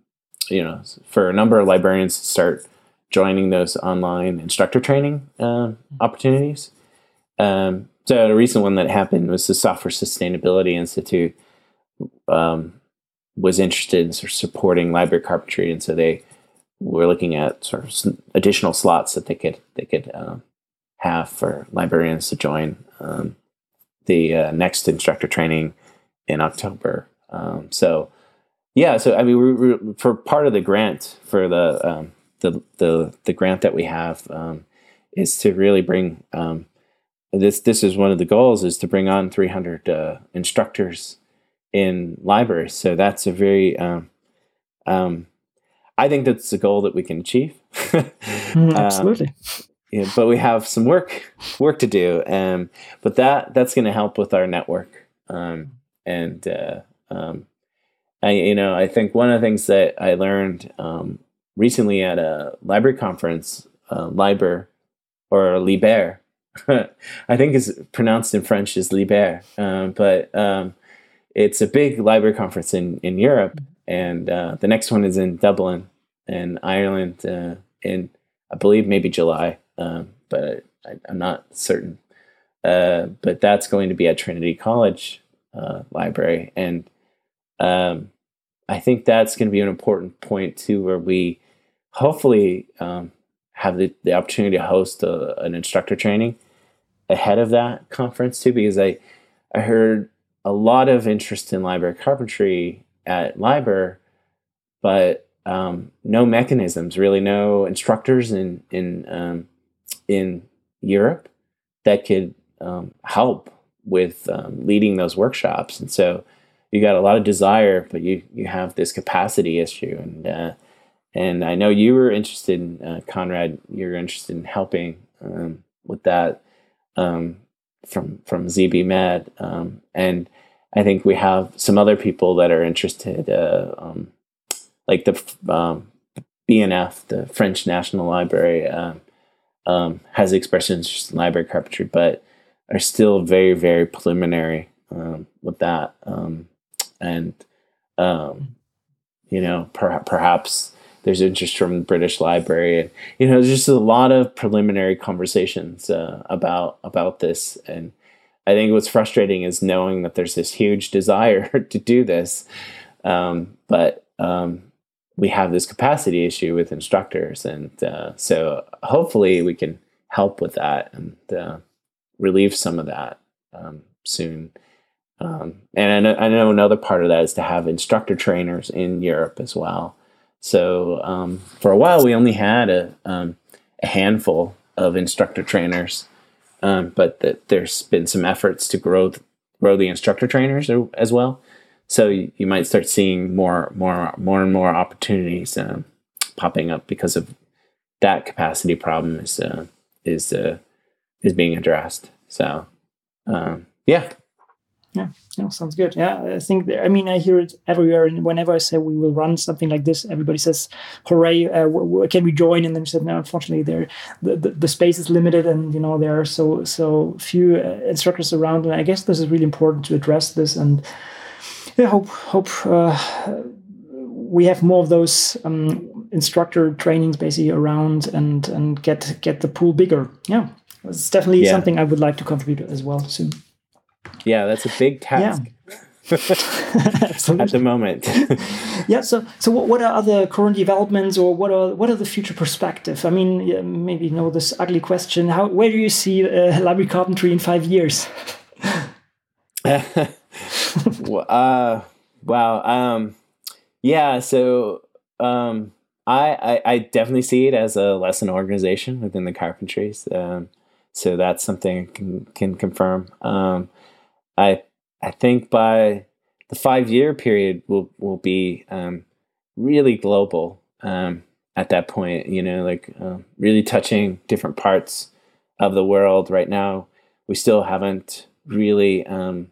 you know for a number of librarians to start joining those online instructor training uh, opportunities. so a recent one that happened was the Software Sustainability Institute. Um, was interested in sort of supporting library carpentry, and so they were looking at sort of additional slots that they could they could um, have for librarians to join um, the uh, next instructor training in October. Um, so yeah, so I mean, we, we, for part of the grant for the um, the, the the grant that we have is to really bring this. This is one of the goals is to bring on 300 uh, instructors in libraries. So that's a very, um, um, I think that's a goal that we can achieve. mm, absolutely. Um, yeah, but we have some work work to do, um, but that that's going to help with our network, um, and uh, um, I, you know, I think one of the things that I learned um, recently at a library conference, uh, Liber or Liber, I think is pronounced in French as Liber, um, but um, it's a big library conference in in Europe, and uh, the next one is in Dublin, in Ireland, uh, in I believe maybe July, um, but I, am not certain. Uh, but that's going to be at Trinity College uh, Library, and um, I think that's going to be an important point too, where we hopefully um, have the, the opportunity to host a, an instructor training ahead of that conference too, because I I heard a lot of interest in library carpentry at Liber, but um, no mechanisms, really, no instructors in in um, in Europe that could um, help with um, leading those workshops, and so you got a lot of desire, but you you have this capacity issue, and uh, and I know you were interested in uh, Konrad. You're interested in helping um, with that um, from from ZB Med, um, and I think we have some other people that are interested, uh, um, like the um, BNF, the French National Library, um, um, has expressed interest in library carpentry, but are still very very preliminary um, with that, and you know per- perhaps there's interest from the British Library, and you know, there's just a lot of preliminary conversations uh, about about this. And I think what's frustrating is knowing that there's this huge desire to do this, um, but um, we have this capacity issue with instructors, and uh, so hopefully we can help with that and uh, relieve some of that um, soon. Um, and I know, I know another part of that is to have instructor trainers in Europe as well. So um, for a while, we only had a, um, a handful of instructor trainers, um, but the, there's been some efforts to grow grow the instructor trainers as well. So you, you, might start seeing more more more and more opportunities um, popping up because of that capacity problem is uh, is uh, is being addressed. So um, yeah, yeah, no, sounds good. Yeah, I think I mean I hear it everywhere, and whenever I say we will run something like this, everybody says, "Hooray! Uh, w- w- can we join?" And then you said, "No, unfortunately, there the, the, the, space is limited, and you know there are so so few uh, instructors around." And I guess this is really important to address this, and yeah, hope hope uh, we have more of those um, instructor trainings basically around, and and get get the pool bigger. Yeah, it's definitely yeah. something I would like to contribute as well soon. Yeah, that's a big task. Yeah. at the moment. yeah. So, so what, what are other current developments, or what are what are the future perspective? I mean, yeah, maybe you know this ugly question. How where do you see uh, library carpentry in five years? uh, wow. Um, yeah. So, um, I, I, I definitely see it as a lesson organization within the carpentries. Um, so that's something I can can confirm. Um, I I think by the five year period will will be um, really global um, at that point. You know, like uh, really touching different parts of the world. Right now, we still haven't really um,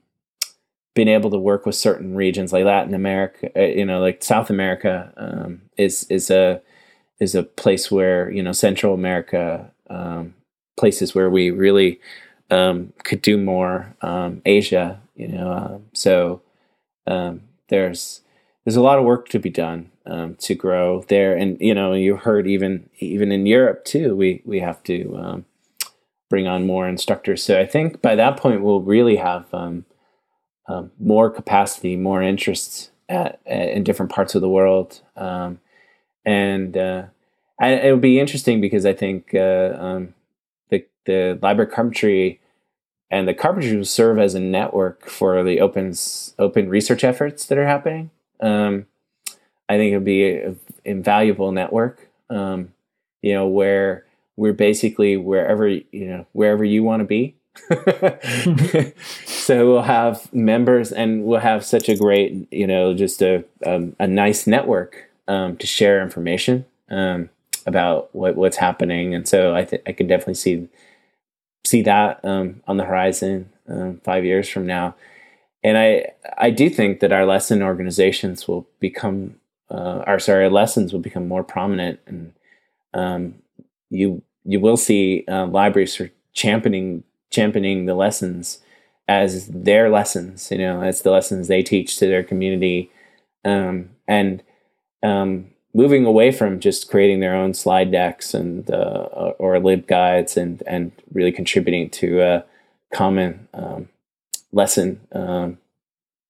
been able to work with certain regions, like Latin America. Uh, you know, like South America um, is is a is a place where you know Central America um, places where we really um, could do more. Um, Asia, you know, um, so um, there's there's a lot of work to be done um, to grow there, and you know, you heard even even in Europe too, we we have to bring on more instructors. So I think by that point we'll really have more capacity, more interest at, at, in different parts of the world, and uh, I, it'll be interesting because I think. Uh, the library carpentry and the carpentry will serve as a network for the open open research efforts that are happening. Um, I think it would be an invaluable network. Um, you know, where we're basically wherever you know wherever you want to be. so we'll have members, and we'll have such a great, you know, just a um, a nice network um, to share information um, about what what's happening. And so I th- I can definitely see see that um, on the horizon um, five years from now. and I I do think that our lesson organizations will become uh, our sorry lessons will become more prominent, and um, you you will see uh, libraries are championing championing the lessons as their lessons, you know, as the lessons they teach to their community, um, and um, moving away from just creating their own slide decks and uh, or LibGuides and and really contributing to a common um, lesson, um,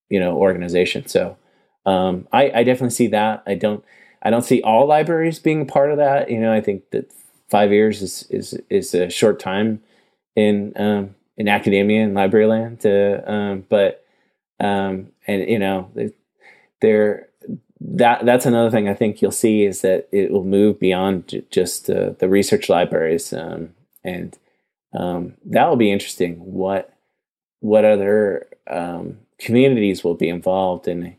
you know, organization. So um, I, I definitely see that. I don't I don't see all libraries being part of that. You know, I think that five years is is is a short time in um, in academia and library land. To, um, but um, and you know, there that that's another thing I think you'll see is that it will move beyond j- just uh, the research libraries, um, and um, that will be interesting. What what other um, communities will be involved in?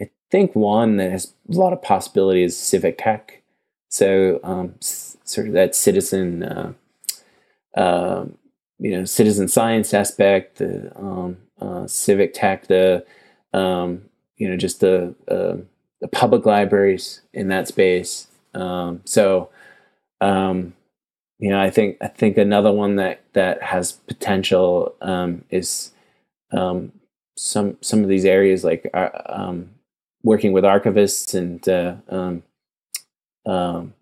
I think one that has a lot of possibilities is civic tech. So um, sort of that citizen, uh, uh, you know, citizen science aspect, the um, uh, civic tech, the you know, just the uh, the public libraries in that space. Um, so, um, you know, I think I think another one that that has potential um, is um, some some of these areas like uh, um, working with archivists and uh, um,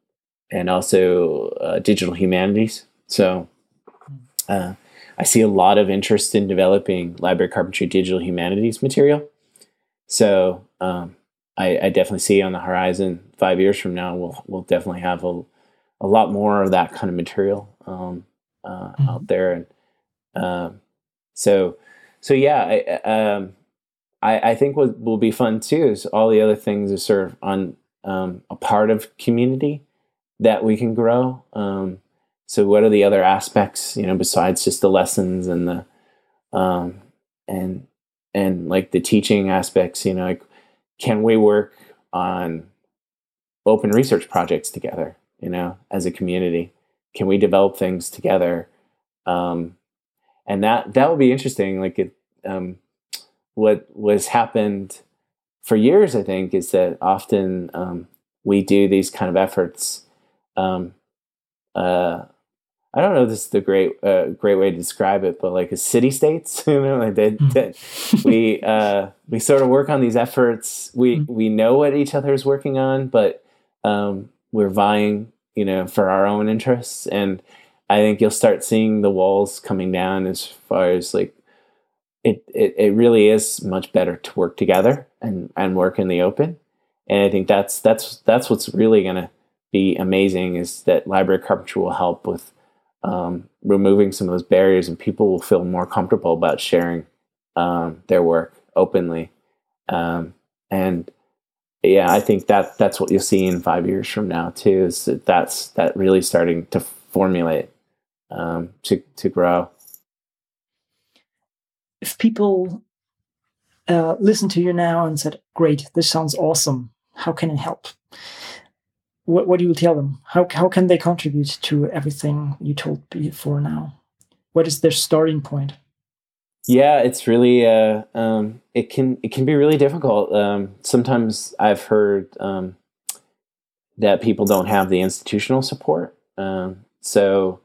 and also uh, digital humanities. So uh, I see a lot of interest in developing library carpentry digital humanities material. So um, I, I, definitely see on the horizon five years from now we'll we'll definitely have a a lot more of that kind of material um, uh, mm-hmm. out there and um, so so yeah I, um, I, I think what will be fun too is all the other things are sort of on um, a part of community that we can grow um, so what are the other aspects you know besides just the lessons and the um, and and like the teaching aspects you know like can we work on open research projects together you know as a community? Can we develop things together? Um, and that that will be interesting like it um, what was happened for years i think is that often um, we do these kind of efforts um, uh, I don't know if this is the great uh, great way to describe it, but like a city states, you know, like that, mm-hmm. we uh, we sort of work on these efforts. We mm-hmm. we know what each other is working on, but um, we're vying, you know, for our own interests. And I think you'll start seeing the walls coming down as far as like it it, it really is much better to work together and and work in the open. And I think that's that's that's what's really going to be amazing is that library carpentry will help with um, removing some of those barriers, and people will feel more comfortable about sharing um, their work openly. Um, and yeah, I think that that's what you'll see in five years from now too. Is that that's that really starting to formulate um, to to grow. If people uh, listen to you now and said, "Great, this sounds awesome. How can I help?" What, what do you tell them? How, how can they contribute to everything you told before now? What is their starting point? Yeah, it's really uh, um, it can it can be really difficult. Um, sometimes I've heard um, that people don't have the institutional support. Um, so,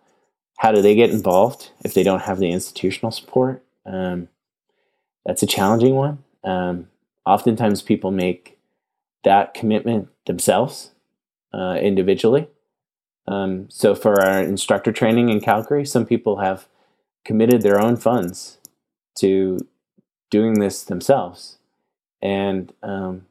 how do they get involved if they don't have the institutional support? Um, that's a challenging one. Um, oftentimes, people make that commitment themselves uh, individually. Um, so for our instructor training in Calgary, some people have committed their own funds to doing this themselves, and um,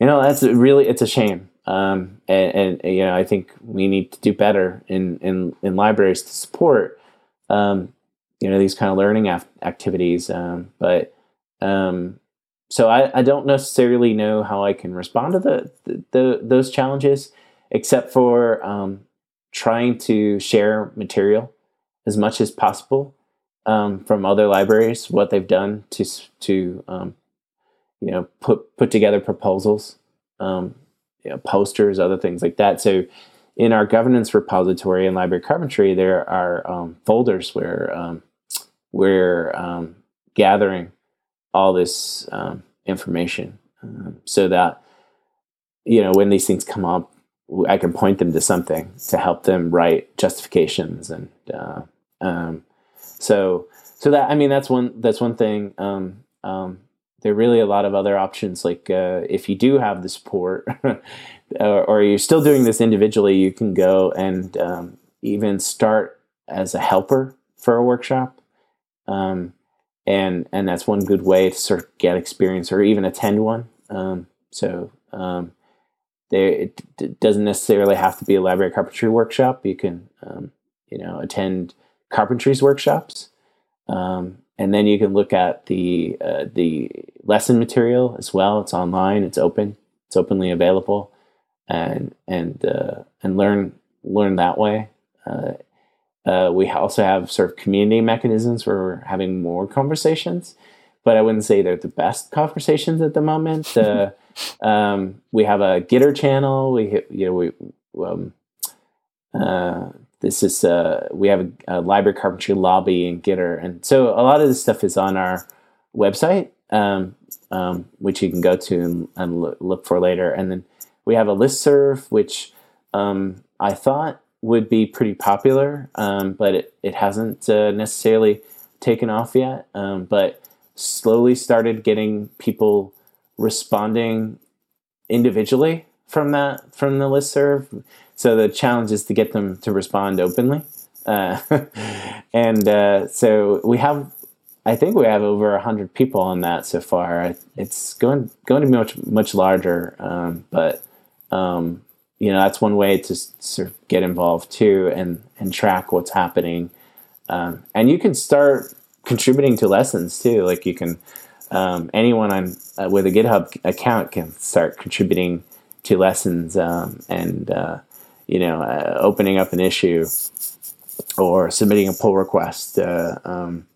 you know that's really it's a shame. Um, and, and, you know I think we need to do better in in, in libraries to support um, you know these kind of learning af- activities. Um, but um, so I, I don't necessarily know how I can respond to the, the, the those challenges, except for um, trying to share material as much as possible um, from other libraries, what they've done to to um, you know put put together proposals, um, you know, posters, other things like that. So in our governance repository in library carpentry, there are um, folders where um, we're gathering all this um, information um, so that you know when these things come up I can point them to something to help them write justifications and uh, um, so so that I mean that's one that's one thing. Um, um, there are really a lot of other options. Like uh, if you do have the support, or, or, you're still doing this individually, you can go and um, even start as a helper for a workshop, um, and and that's one good way to sort of get experience or even attend one. Um, so um, there it doesn't necessarily have to be a library carpentry workshop. You can you know attend carpentries workshops. Um, and then you can look at the uh, the lesson material as well. It's online. It's open. It's openly available, and and uh, and learn learn that way. Uh, uh we also have sort of community mechanisms where we're having more conversations, but I wouldn't say they're the best conversations at the moment. Uh, um, we have a Gitter channel. We you know we um, uh, this is uh, we have a, a, library carpentry lobby in Gitter, and so a lot of this stuff is on our website, um, um, which you can go to and, and look for later. And then we have a list serve, which um, I thought would be pretty popular, um, but it, it hasn't uh, necessarily taken off yet. Um, but slowly started getting people responding individually from that from the list serve so the challenge is to get them to respond openly. Uh, and uh, so we have, I think we have over hundred people on that so far. It's going going to be much much larger, um, but um, you know that's one way to sort of get involved too and and track what's happening. Um, and you can start contributing to lessons too. Like you can um, anyone on uh, with a GitHub account can start contributing to lessons um, and uh, you know, uh, opening up an issue or submitting a pull request. Uh, um,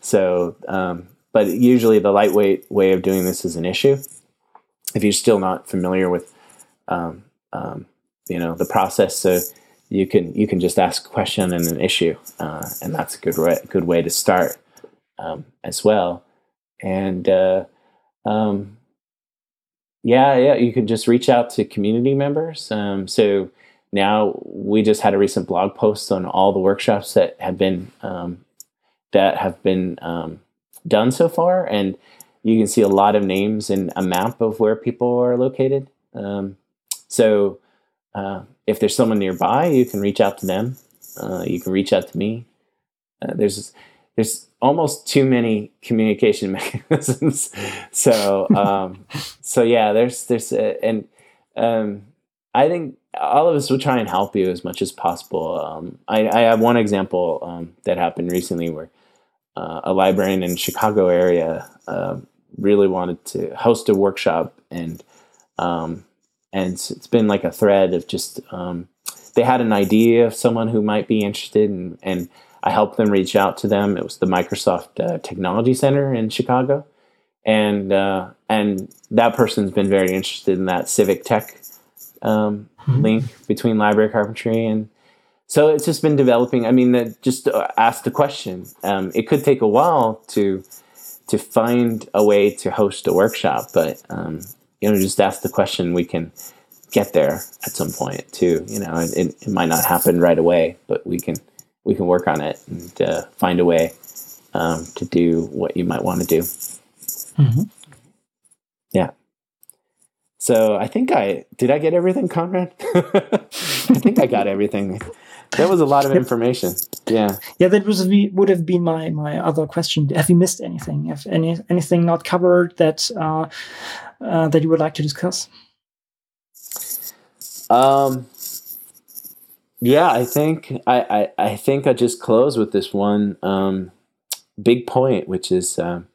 so, um, but usually the lightweight way of doing this is an issue. If you're still not familiar with, um, um you know, the process, so you can you can just ask a question and an issue, uh, and that's a good way, good way to start um, as well. And uh, um, yeah, yeah, you can just reach out to community members. so now we just had a recent blog post on all the workshops that have been um, that have been um, done so far, and you can see a lot of names and a map of where people are located. So uh, if there's someone nearby, you can reach out to them. Uh, you can reach out to me. Uh, there's there's almost too many communication mechanisms. so um, so yeah, there's there's a, and um, I think all of us will try and help you as much as possible. Um, I, I, have one example um, that happened recently where uh, a librarian in Chicago area uh, really wanted to host a workshop, and um, and it's been like a thread of just um, they had an idea of someone who might be interested, and, and I helped them reach out to them. It was the Microsoft uh, Technology Center in Chicago, and uh, and that person's been very interested in that civic tech um, mm-hmm. link between library carpentry and so it's just been developing. I mean, just ask the question. Um, it could take a while to to find a way to host a workshop, but um, you know, just ask the question. We can get there at some point too. You know, it, it might not happen right away, but we can we can work on it and uh, find a way um, to do what you might want to do. Mm-hmm. Yeah. So I think I did. I get everything, Konrad. I think I got everything. That was a lot of information. Yeah. Yeah, that was would have been my my other question. Have you missed anything? Have any anything not covered that uh, uh, that you would like to discuss? Um. Yeah, I think I, I, I think I just close with this one um, big point, which is um,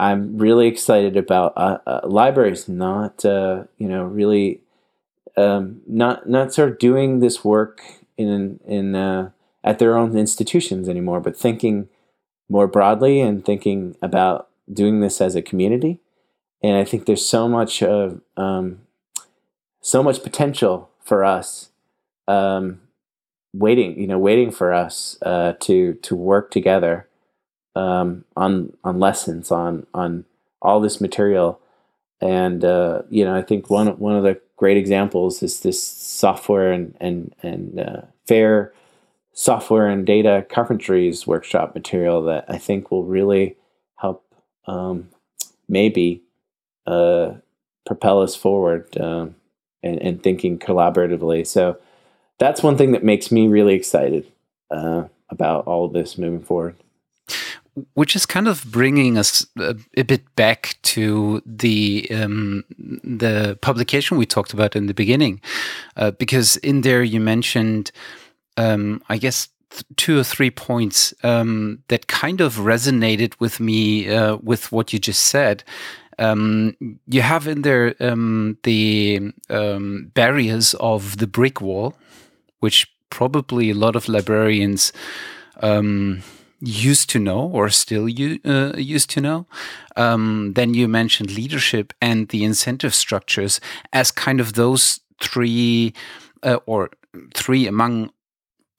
I'm really excited about uh, uh, libraries not uh, you know really um, not not sort of doing this work in in uh, at their own institutions anymore, but thinking more broadly and thinking about doing this as a community. And I think there's so much of um, so much potential for us um, waiting, you know, waiting for us uh, to to work together um, on on lessons on on all this material. And uh, you know, I think one one of the great examples is this software and and and uh, fair software and data carpentries workshop material that I think will really help um, maybe uh, propel us forward um, and, thinking collaboratively. So that's one thing that makes me really excited uh, about all of this moving forward which is kind of bringing us a, a bit back to the um, the publication we talked about in the beginning, uh, because in there you mentioned, um, I guess, two or three points um, that kind of resonated with me uh, with what you just said. Um, you have in there um, the um, barriers of the brick wall, which probably a lot of librarians um, used to know or still you, uh, used to know. Um, then you mentioned leadership and the incentive structures as kind of those three uh, or three among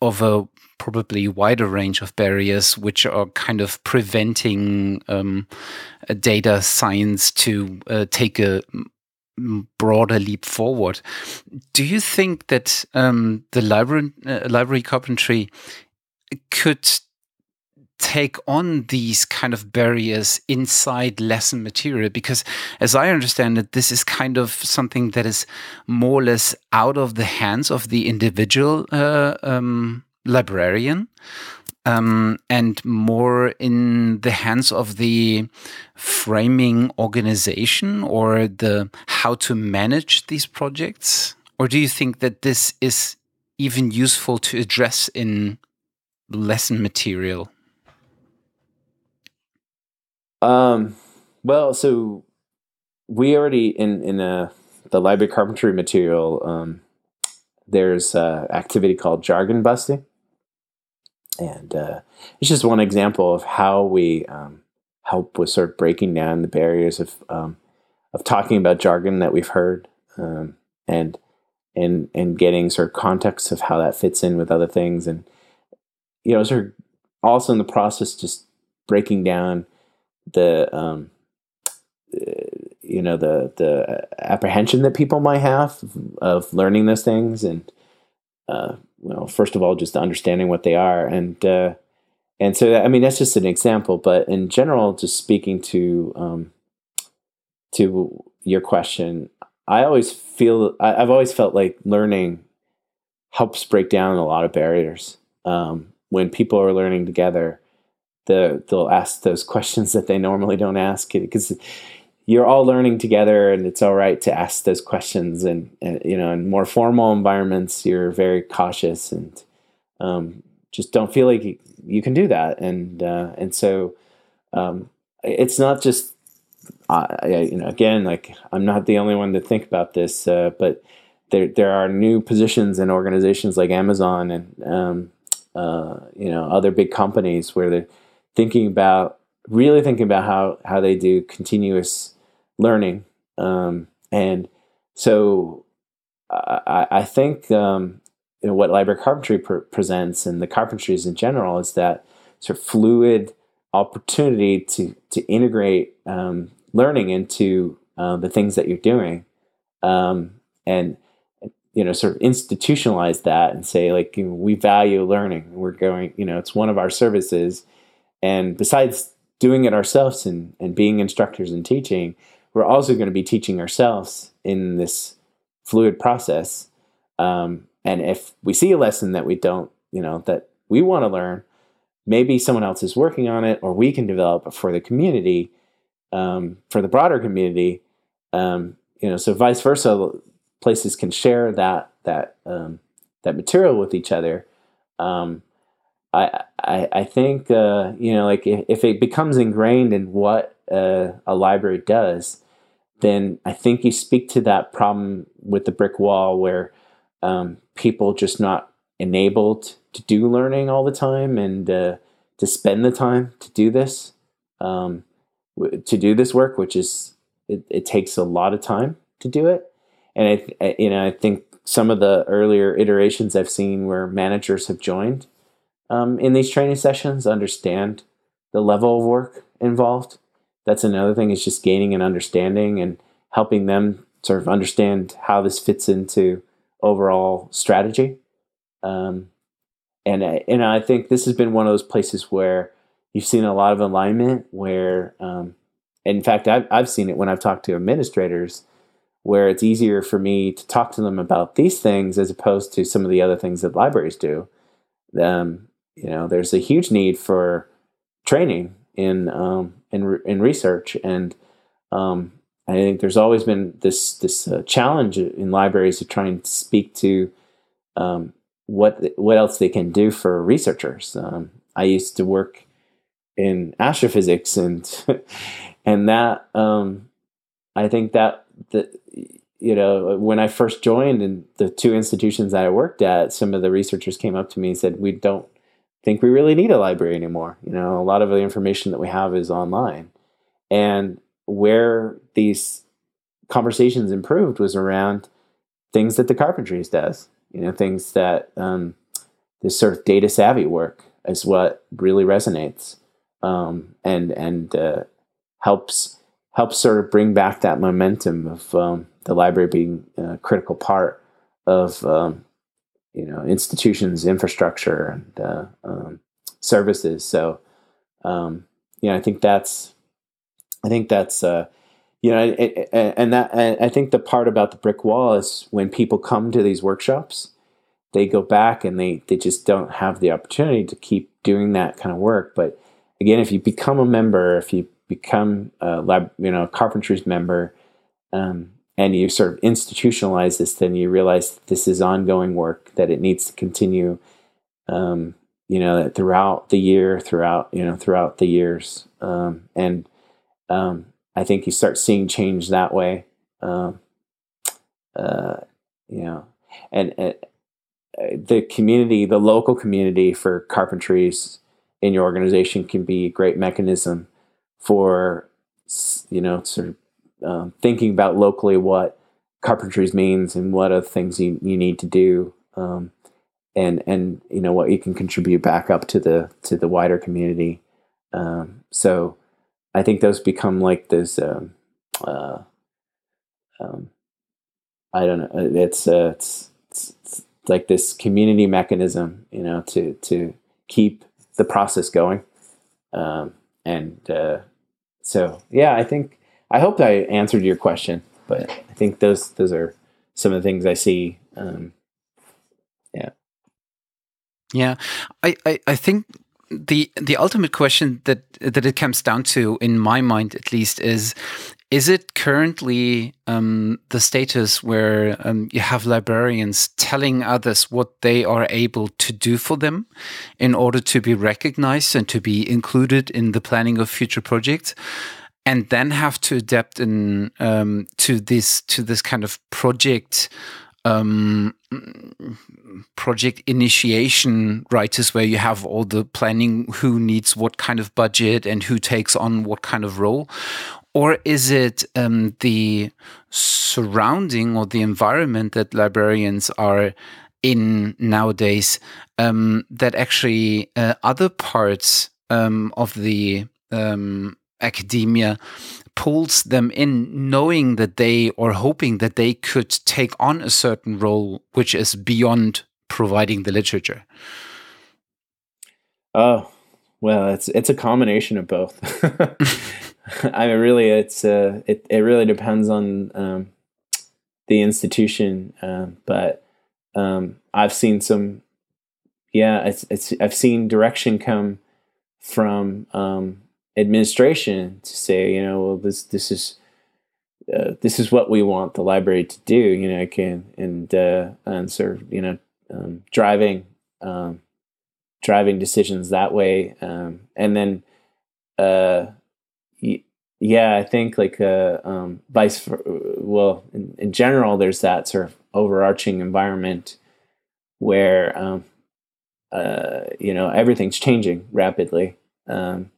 of a probably wider range of barriers which are kind of preventing um, data science to uh, take a broader leap forward. Do you think that um, the library uh, library carpentry could take on these kind of barriers inside lesson material? Because as i understand it this is kind of something that is more or less out of the hands of the individual uh, um, librarian um, and more in the hands of the framing organization or the how to manage these projects? Or do you think that this is even useful to address in lesson material um, well, so we already in in the the library carpentry material. Um, there's an activity called jargon busting, and uh, it's just one example of how we um, help with sort of breaking down the barriers of um, of talking about jargon that we've heard, um, and and and getting sort of context of how that fits in with other things, and you know, sort of also in the process just breaking down the um, you know the the apprehension that people might have of learning those things and uh, well first of all just understanding what they are. And uh, and so I mean that's just an example but in general just speaking to um, to your question I always feel I, have always felt like learning helps break down a lot of barriers. Um, when people are learning together the they'll ask those questions that they normally don't ask because you're all learning together and it's all right to ask those questions and, and you know in more formal environments you're very cautious and um, just don't feel like you, can do that. And uh, and so um, it's not just uh, you know again like I'm not the only one to think about this uh, but there there are new positions in organizations like Amazon and um, uh, you know other big companies where they're thinking about really thinking about how how they do continuous learning. Um, and so I, I think um, you know, what library carpentry pr- presents and the carpentries in general is that sort of fluid opportunity to to integrate um, learning into uh, the things that you're doing. Um, and you know sort of institutionalize that and say like you know, we value learning. We're going you know it's one of our services and besides doing it ourselves and, and being instructors and teaching, we're also going to be teaching ourselves in this fluid process. Um, and if we see a lesson that we don't, you know, that we want to learn, maybe someone else is working on it, or we can develop it for the community, um, for the broader community. Um, you know, so vice versa, places can share that that um, that material with each other. Um, I I, I think uh, you know like if, if, it becomes ingrained in what uh, a library does, then I think you speak to that problem with the brick wall where um, people just not enabled to do learning all the time and uh, to spend the time to do this um, to do this work, which is it, it, takes a lot of time to do it. And I, you know I think some of the earlier iterations I've seen where managers have joined um, in these training sessions understand the level of work involved. That's another thing is just gaining an understanding and helping them sort of understand how this fits into overall strategy. Um, and and I think this has been one of those places where you've seen a lot of alignment. Where, um, in fact, I've I've seen it when I've talked to administrators, where it's easier for me to talk to them about these things as opposed to some of the other things that libraries do. Um, you know, there's a huge need for training in um, in in research, and um, I think there's always been this this uh, challenge in libraries to try and speak to um, what what else they can do for researchers. Um, I used to work in astrophysics, and and that um, I think that the you know when I first joined in the two institutions that I worked at, some of the researchers came up to me and said, "We don't think we really need a library anymore. You know, a lot of the information that we have is online." And where these conversations improved was around things that the carpentries does you know things that um, this sort of data savvy work is what really resonates um, and and uh, helps helps sort of bring back that momentum of um, the library being a critical part of um, you know institutions infrastructure and uh, um, services so um, you know I think that's I think that's uh, you know, and that I think the part about the brick wall is when people come to these workshops, they go back and they they just don't have the opportunity to keep doing that kind of work. But again, if you become a member, if you become a lab, you know, a member, um, and you sort of institutionalize this, then you realize this is ongoing work that it needs to continue. Um, you know, throughout the year, throughout you know, throughout the years, um, and um, I think you start seeing change that way. Um, uh, you know, and, and uh, the community, the local community for carpentries in your organization can be a great mechanism for, you know, sort of um, thinking about locally what carpentries means and what are the things you, you need to do. Um, and, and, you know, what you can contribute back up to the, to the wider community. Um, so, I think those become like this. Um, uh, um, I don't know. Uh, it's, uh, it's, it's, it's like this community mechanism, you know, to to keep the process going. Um, and uh, so, yeah, I think I hope I answered your question, but I think those those are some of the things I see. Um, yeah. Yeah, I, I, I think the the ultimate question that that it comes down to, in my mind at least, is is it currently um, the status where um, you have librarians telling others what they are able to do for them in order to be recognized and to be included in the planning of future projects? And then have to adapt in um, to this to this kind of project um, project initiation writers where you have all the planning who needs what kind of budget and who takes on what kind of role? Or is it um, the surrounding or the environment that librarians are in nowadays um, that actually uh, other parts um, of the um, academia pulls them in knowing that they or hoping that they could take on a certain role which is beyond providing the literature. Oh well it's it's a combination of both. I mean really it's uh it, it really depends on um, the institution uh, but um, i've seen some yeah it's, it's i've seen direction come from um, administration to say, you know, well, this this is uh, this is what we want the library to do, you know, can and uh, and sort of you know um, driving um, driving decisions that way, um, and then uh, yeah, I think like uh, um, vice well in, in, general, there's that sort of overarching environment where um, uh, you know everything's changing rapidly. Um,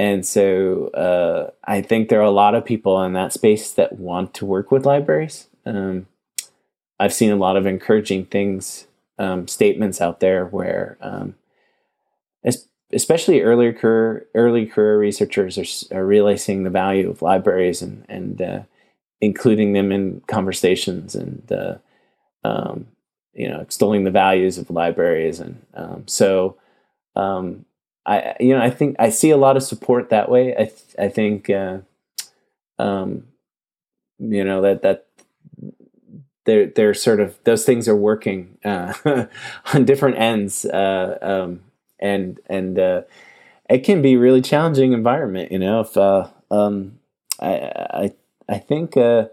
and so uh, I think there are a lot of people in that space that want to work with libraries. Um, I've seen a lot of encouraging things, um, statements out there where, um, especially early career early career researchers are, are realizing the value of libraries and and uh, including them in conversations and uh, um, you know extolling the values of libraries and um, so um, I you know I think I see a lot of support that way. I th- I think uh, um, you know that that they're they're sort of those things are working uh, on different ends uh, um, and and uh, it can be really challenging environment. You know, if uh, um, I I I think uh,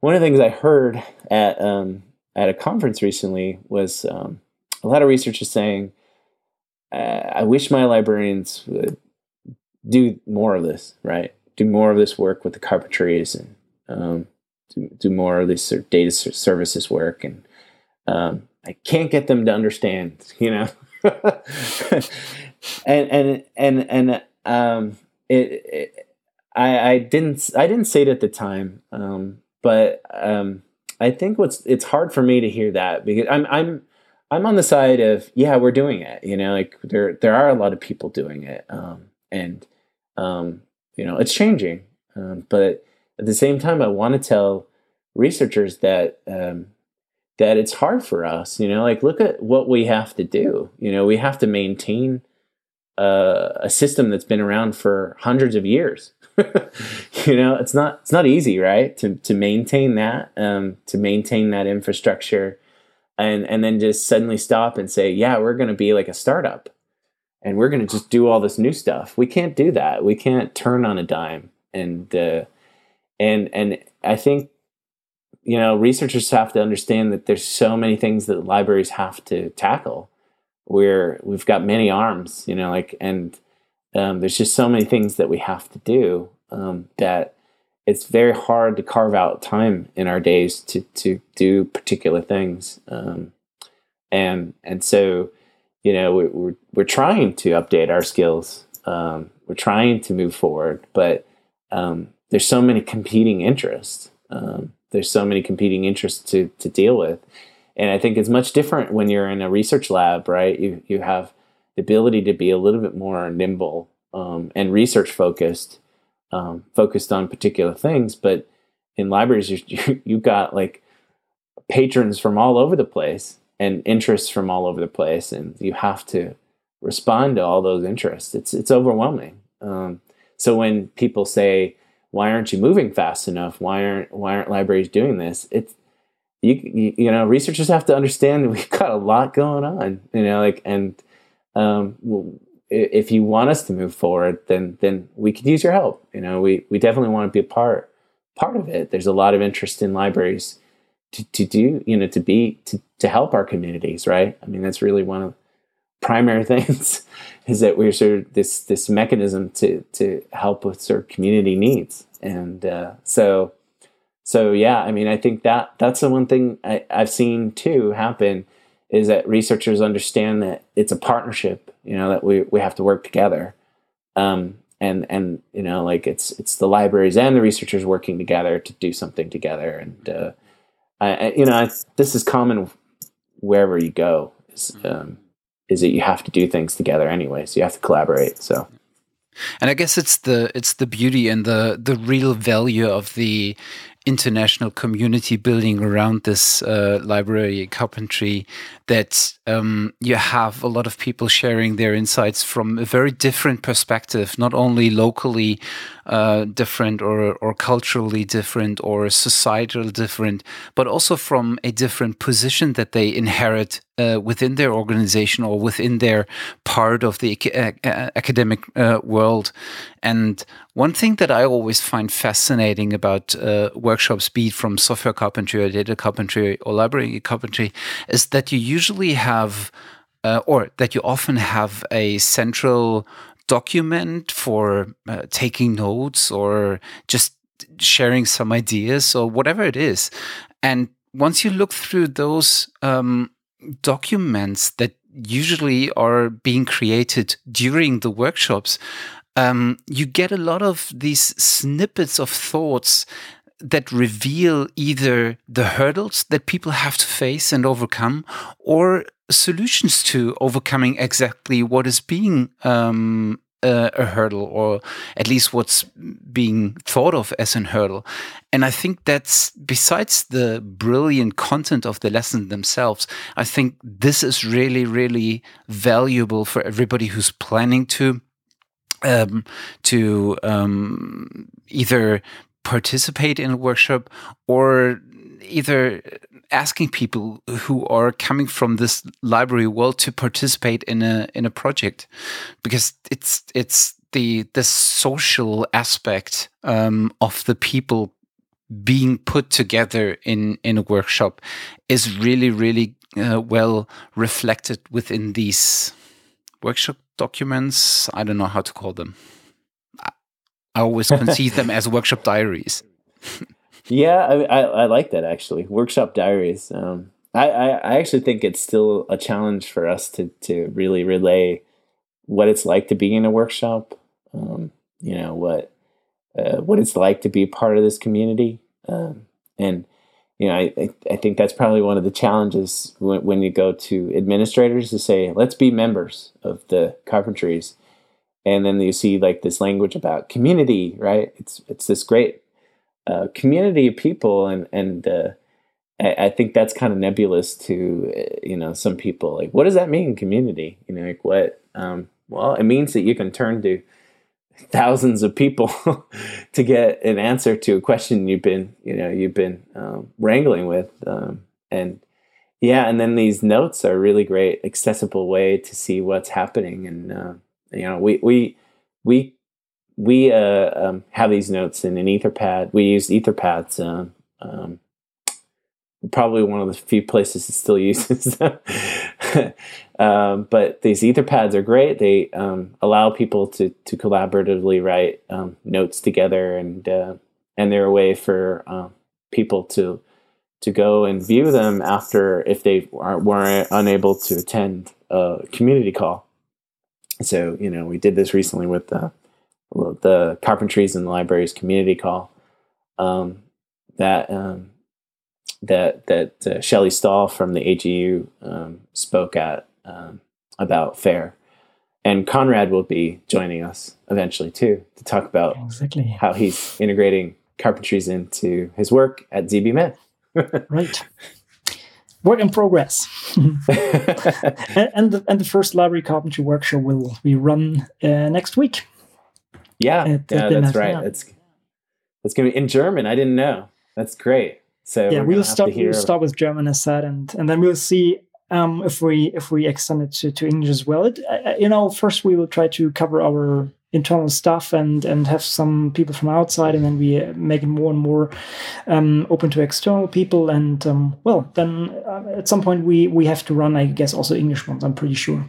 one of the things I heard at um, at a conference recently was um, a lot of researchers saying, "I wish my librarians would do more of this, right? Do more of this work with the carpentries and um, do, do more of this sort of data services work." And um, I can't get them to understand, you know. and and and and um, it, it, I I didn't I didn't say it at the time, um, but um, I think what's it's hard for me to hear that because I'm I'm I'm on the side of yeah we're doing it you know like there there are a lot of people doing it um, and um, you know it's changing um, but at the same time I want to tell researchers that um, that it's hard for us. You know, like look at what we have to do. You know, we have to maintain uh, a system that's been around for hundreds of years. you know, it's not it's not easy, right? To to maintain that, um, to maintain that infrastructure, and and then just suddenly stop and say, yeah, we're going to be like a startup, and we're going to just do all this new stuff. We can't do that. We can't turn on a dime, and uh, and and I think you know, researchers have to understand that there's so many things that libraries have to tackle. Where we've got many arms, you know, like, and um, there's just so many things that we have to do um, that it's very hard to carve out time in our days to to do particular things. Um, and and so, you know, we, we're we're trying to update our skills. Um, we're trying to move forward, but um, there's so many competing interests. Um, there's so many competing interests to to deal with and i think it's much different when you're in a research lab right you you have the ability to be a little bit more nimble um, and research focused um, focused on particular things but in libraries you you got like patrons from all over the place and interests from all over the place and you have to respond to all those interests it's it's overwhelming um, so when people say why aren't you moving fast enough? Why aren't why aren't libraries doing this? It's you, you, you know researchers have to understand that we've got a lot going on. You know, like and um, if you want us to move forward, then then we could use your help. You know, we we definitely want to be a part part of it. There's a lot of interest in libraries to, to do you know to be to to help our communities, right? I mean, that's really one of the primary things is that we're sort of this this mechanism to to help with sort of community needs and uh, so so yeah i mean i think that that's the one thing I, i've seen too happen is that researchers understand that it's a partnership you know that we, we have to work together um, and and you know like it's it's the libraries and the researchers working together to do something together and uh, I, you know I, this is common wherever you go is, mm-hmm. um, is that you have to do things together anyway. So you have to collaborate. So. And I guess it's the it's the beauty and the the real value of the international community building around this uh, library carpentry that um, you have a lot of people sharing their insights from a very different perspective, not only locally uh, different or, or culturally different or societal different, but also from a different position that they inherit uh, within their organization or within their part of the academic uh, world. And one thing that I always find fascinating about uh, workshops, be it from software carpentry or data carpentry or library carpentry, is that you usually have, uh, or that you often have a central document for uh, taking notes or just sharing some ideas or whatever it is. And once you look through those um, documents that usually are being created during the workshops, um, you get a lot of these snippets of thoughts that reveal either the hurdles that people have to face and overcome or solutions to overcoming exactly what is being um, uh, a hurdle, or at least what's being thought of as a hurdle. And I think that's besides the brilliant content of the lesson themselves, I think this is really, really valuable for everybody who's planning to um, to um, either participate in a workshop or either asking people who are coming from this library world to participate in a in a project because it's it's the the social aspect um, of the people being put together in in a workshop is really really uh, well reflected within these workshop documents. I don't know how to call them. I, I always conceive them as workshop diaries yeah, I, I, I like that actually. Workshop diaries. Um, I, I, I actually think it's still a challenge for us to to really relay what it's like to be in a workshop. Um, you know what uh, what it's like to be part of this community, um, and you know I, I think that's probably one of the challenges when, when you go to administrators to say let's be members of the carpentries, and then you see like this language about community, right? It's it's this great community of people, and and uh, I, I, think that's kind of nebulous to uh, you know some people. Like, what does that mean, community? You know, like what? Um, well, it means that you can turn to thousands of people to get an answer to a question you've been you know you've been um, wrangling with, um, and yeah, and then these notes are a really great accessible way to see what's happening, and uh, you know we we we we uh, um, have these notes in an Etherpad. We use Etherpads. Uh, um, probably one of the few places that still uses them. um, but these Etherpads are great. They um, allow people to to collaboratively write um, notes together, and uh, and they're a way for people to to go and view them after if they are, weren't unable to attend a community call. So you know, we did this recently with uh, the Carpentries and the Libraries community call um, that um, that that uh, Shelley Stall from the AGU um, spoke at um, about FAIR, and Konrad will be joining us eventually too to talk about exactly. how he's integrating carpentries into his work at ZBMed. right. Work in progress. and, and, the, and the first library carpentry workshop will be run uh, next week. Yeah, at, yeah, that's right. It's it's gonna be in German. I didn't know. That's great. So yeah, we'll start. We'll start with German as said, and and then we'll see um, if we if we extend it to, to English as well. It, uh, you know, first we will try to cover our internal stuff and and have some people from outside, and then we make it more and more um, open to external people. And um, well, then uh, at some point we we have to run, I guess, also English ones. I'm pretty sure.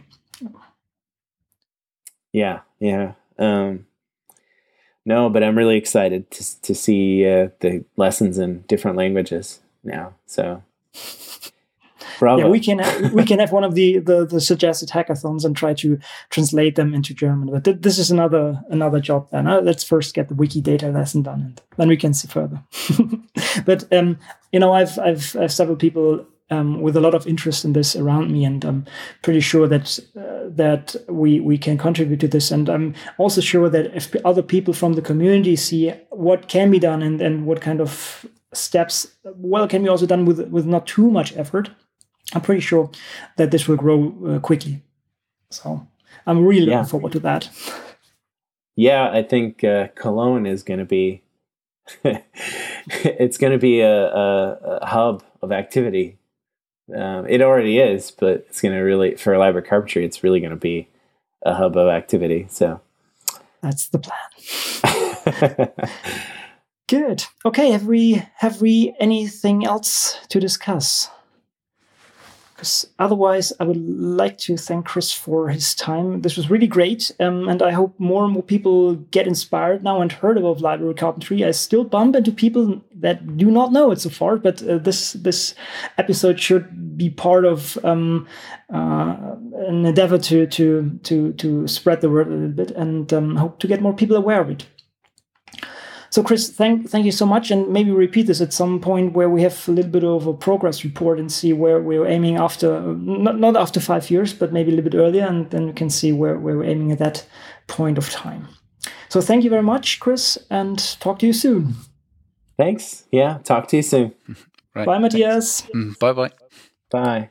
Yeah, yeah. Um, no, but I'm really excited to to see uh, the lessons in different languages now. So, bravo. Yeah, we can have, we can have one of the, the, the suggested hackathons and try to translate them into German. But th- this is another another job. Then uh, let's first get the Wikidata lesson done, and then we can see further. but um, you know, I've I've, I've several people um, with a lot of interest in this around me, and I'm pretty sure that uh, that we we can contribute to this. And I'm also sure that if other people from the community see what can be done and and what kind of steps well can be also done with with not too much effort, I'm pretty sure that this will grow uh, quickly. So I'm really looking forward to that. Yeah, I think uh, Cologne is going to be it's going to be a, a, a hub of activity um, it already is, but it's going to really, for library carpentry, it's really going to be a hub of activity. So that's the plan. Good. Okay. Have we have we anything else to discuss? Otherwise, I would like to thank Chris for his time. This was really great, um, and I hope more and more people get inspired now and heard about library carpentry. I still bump into people that do not know it so far, but uh, this this episode should be part of um, uh, an endeavor to to to to spread the word a little bit and um, hope to get more people aware of it. So, Chris, thank thank you so much, and maybe repeat this at some point where we have a little bit of a progress report and see where we're aiming after not not after five years, but maybe a little bit earlier, and then we can see where, where we're aiming at that point of time. So, thank you very much, Chris, and talk to you soon. Thanks. Yeah, talk to you soon. Right. Bye, Matthias. Mm, bye bye. Bye.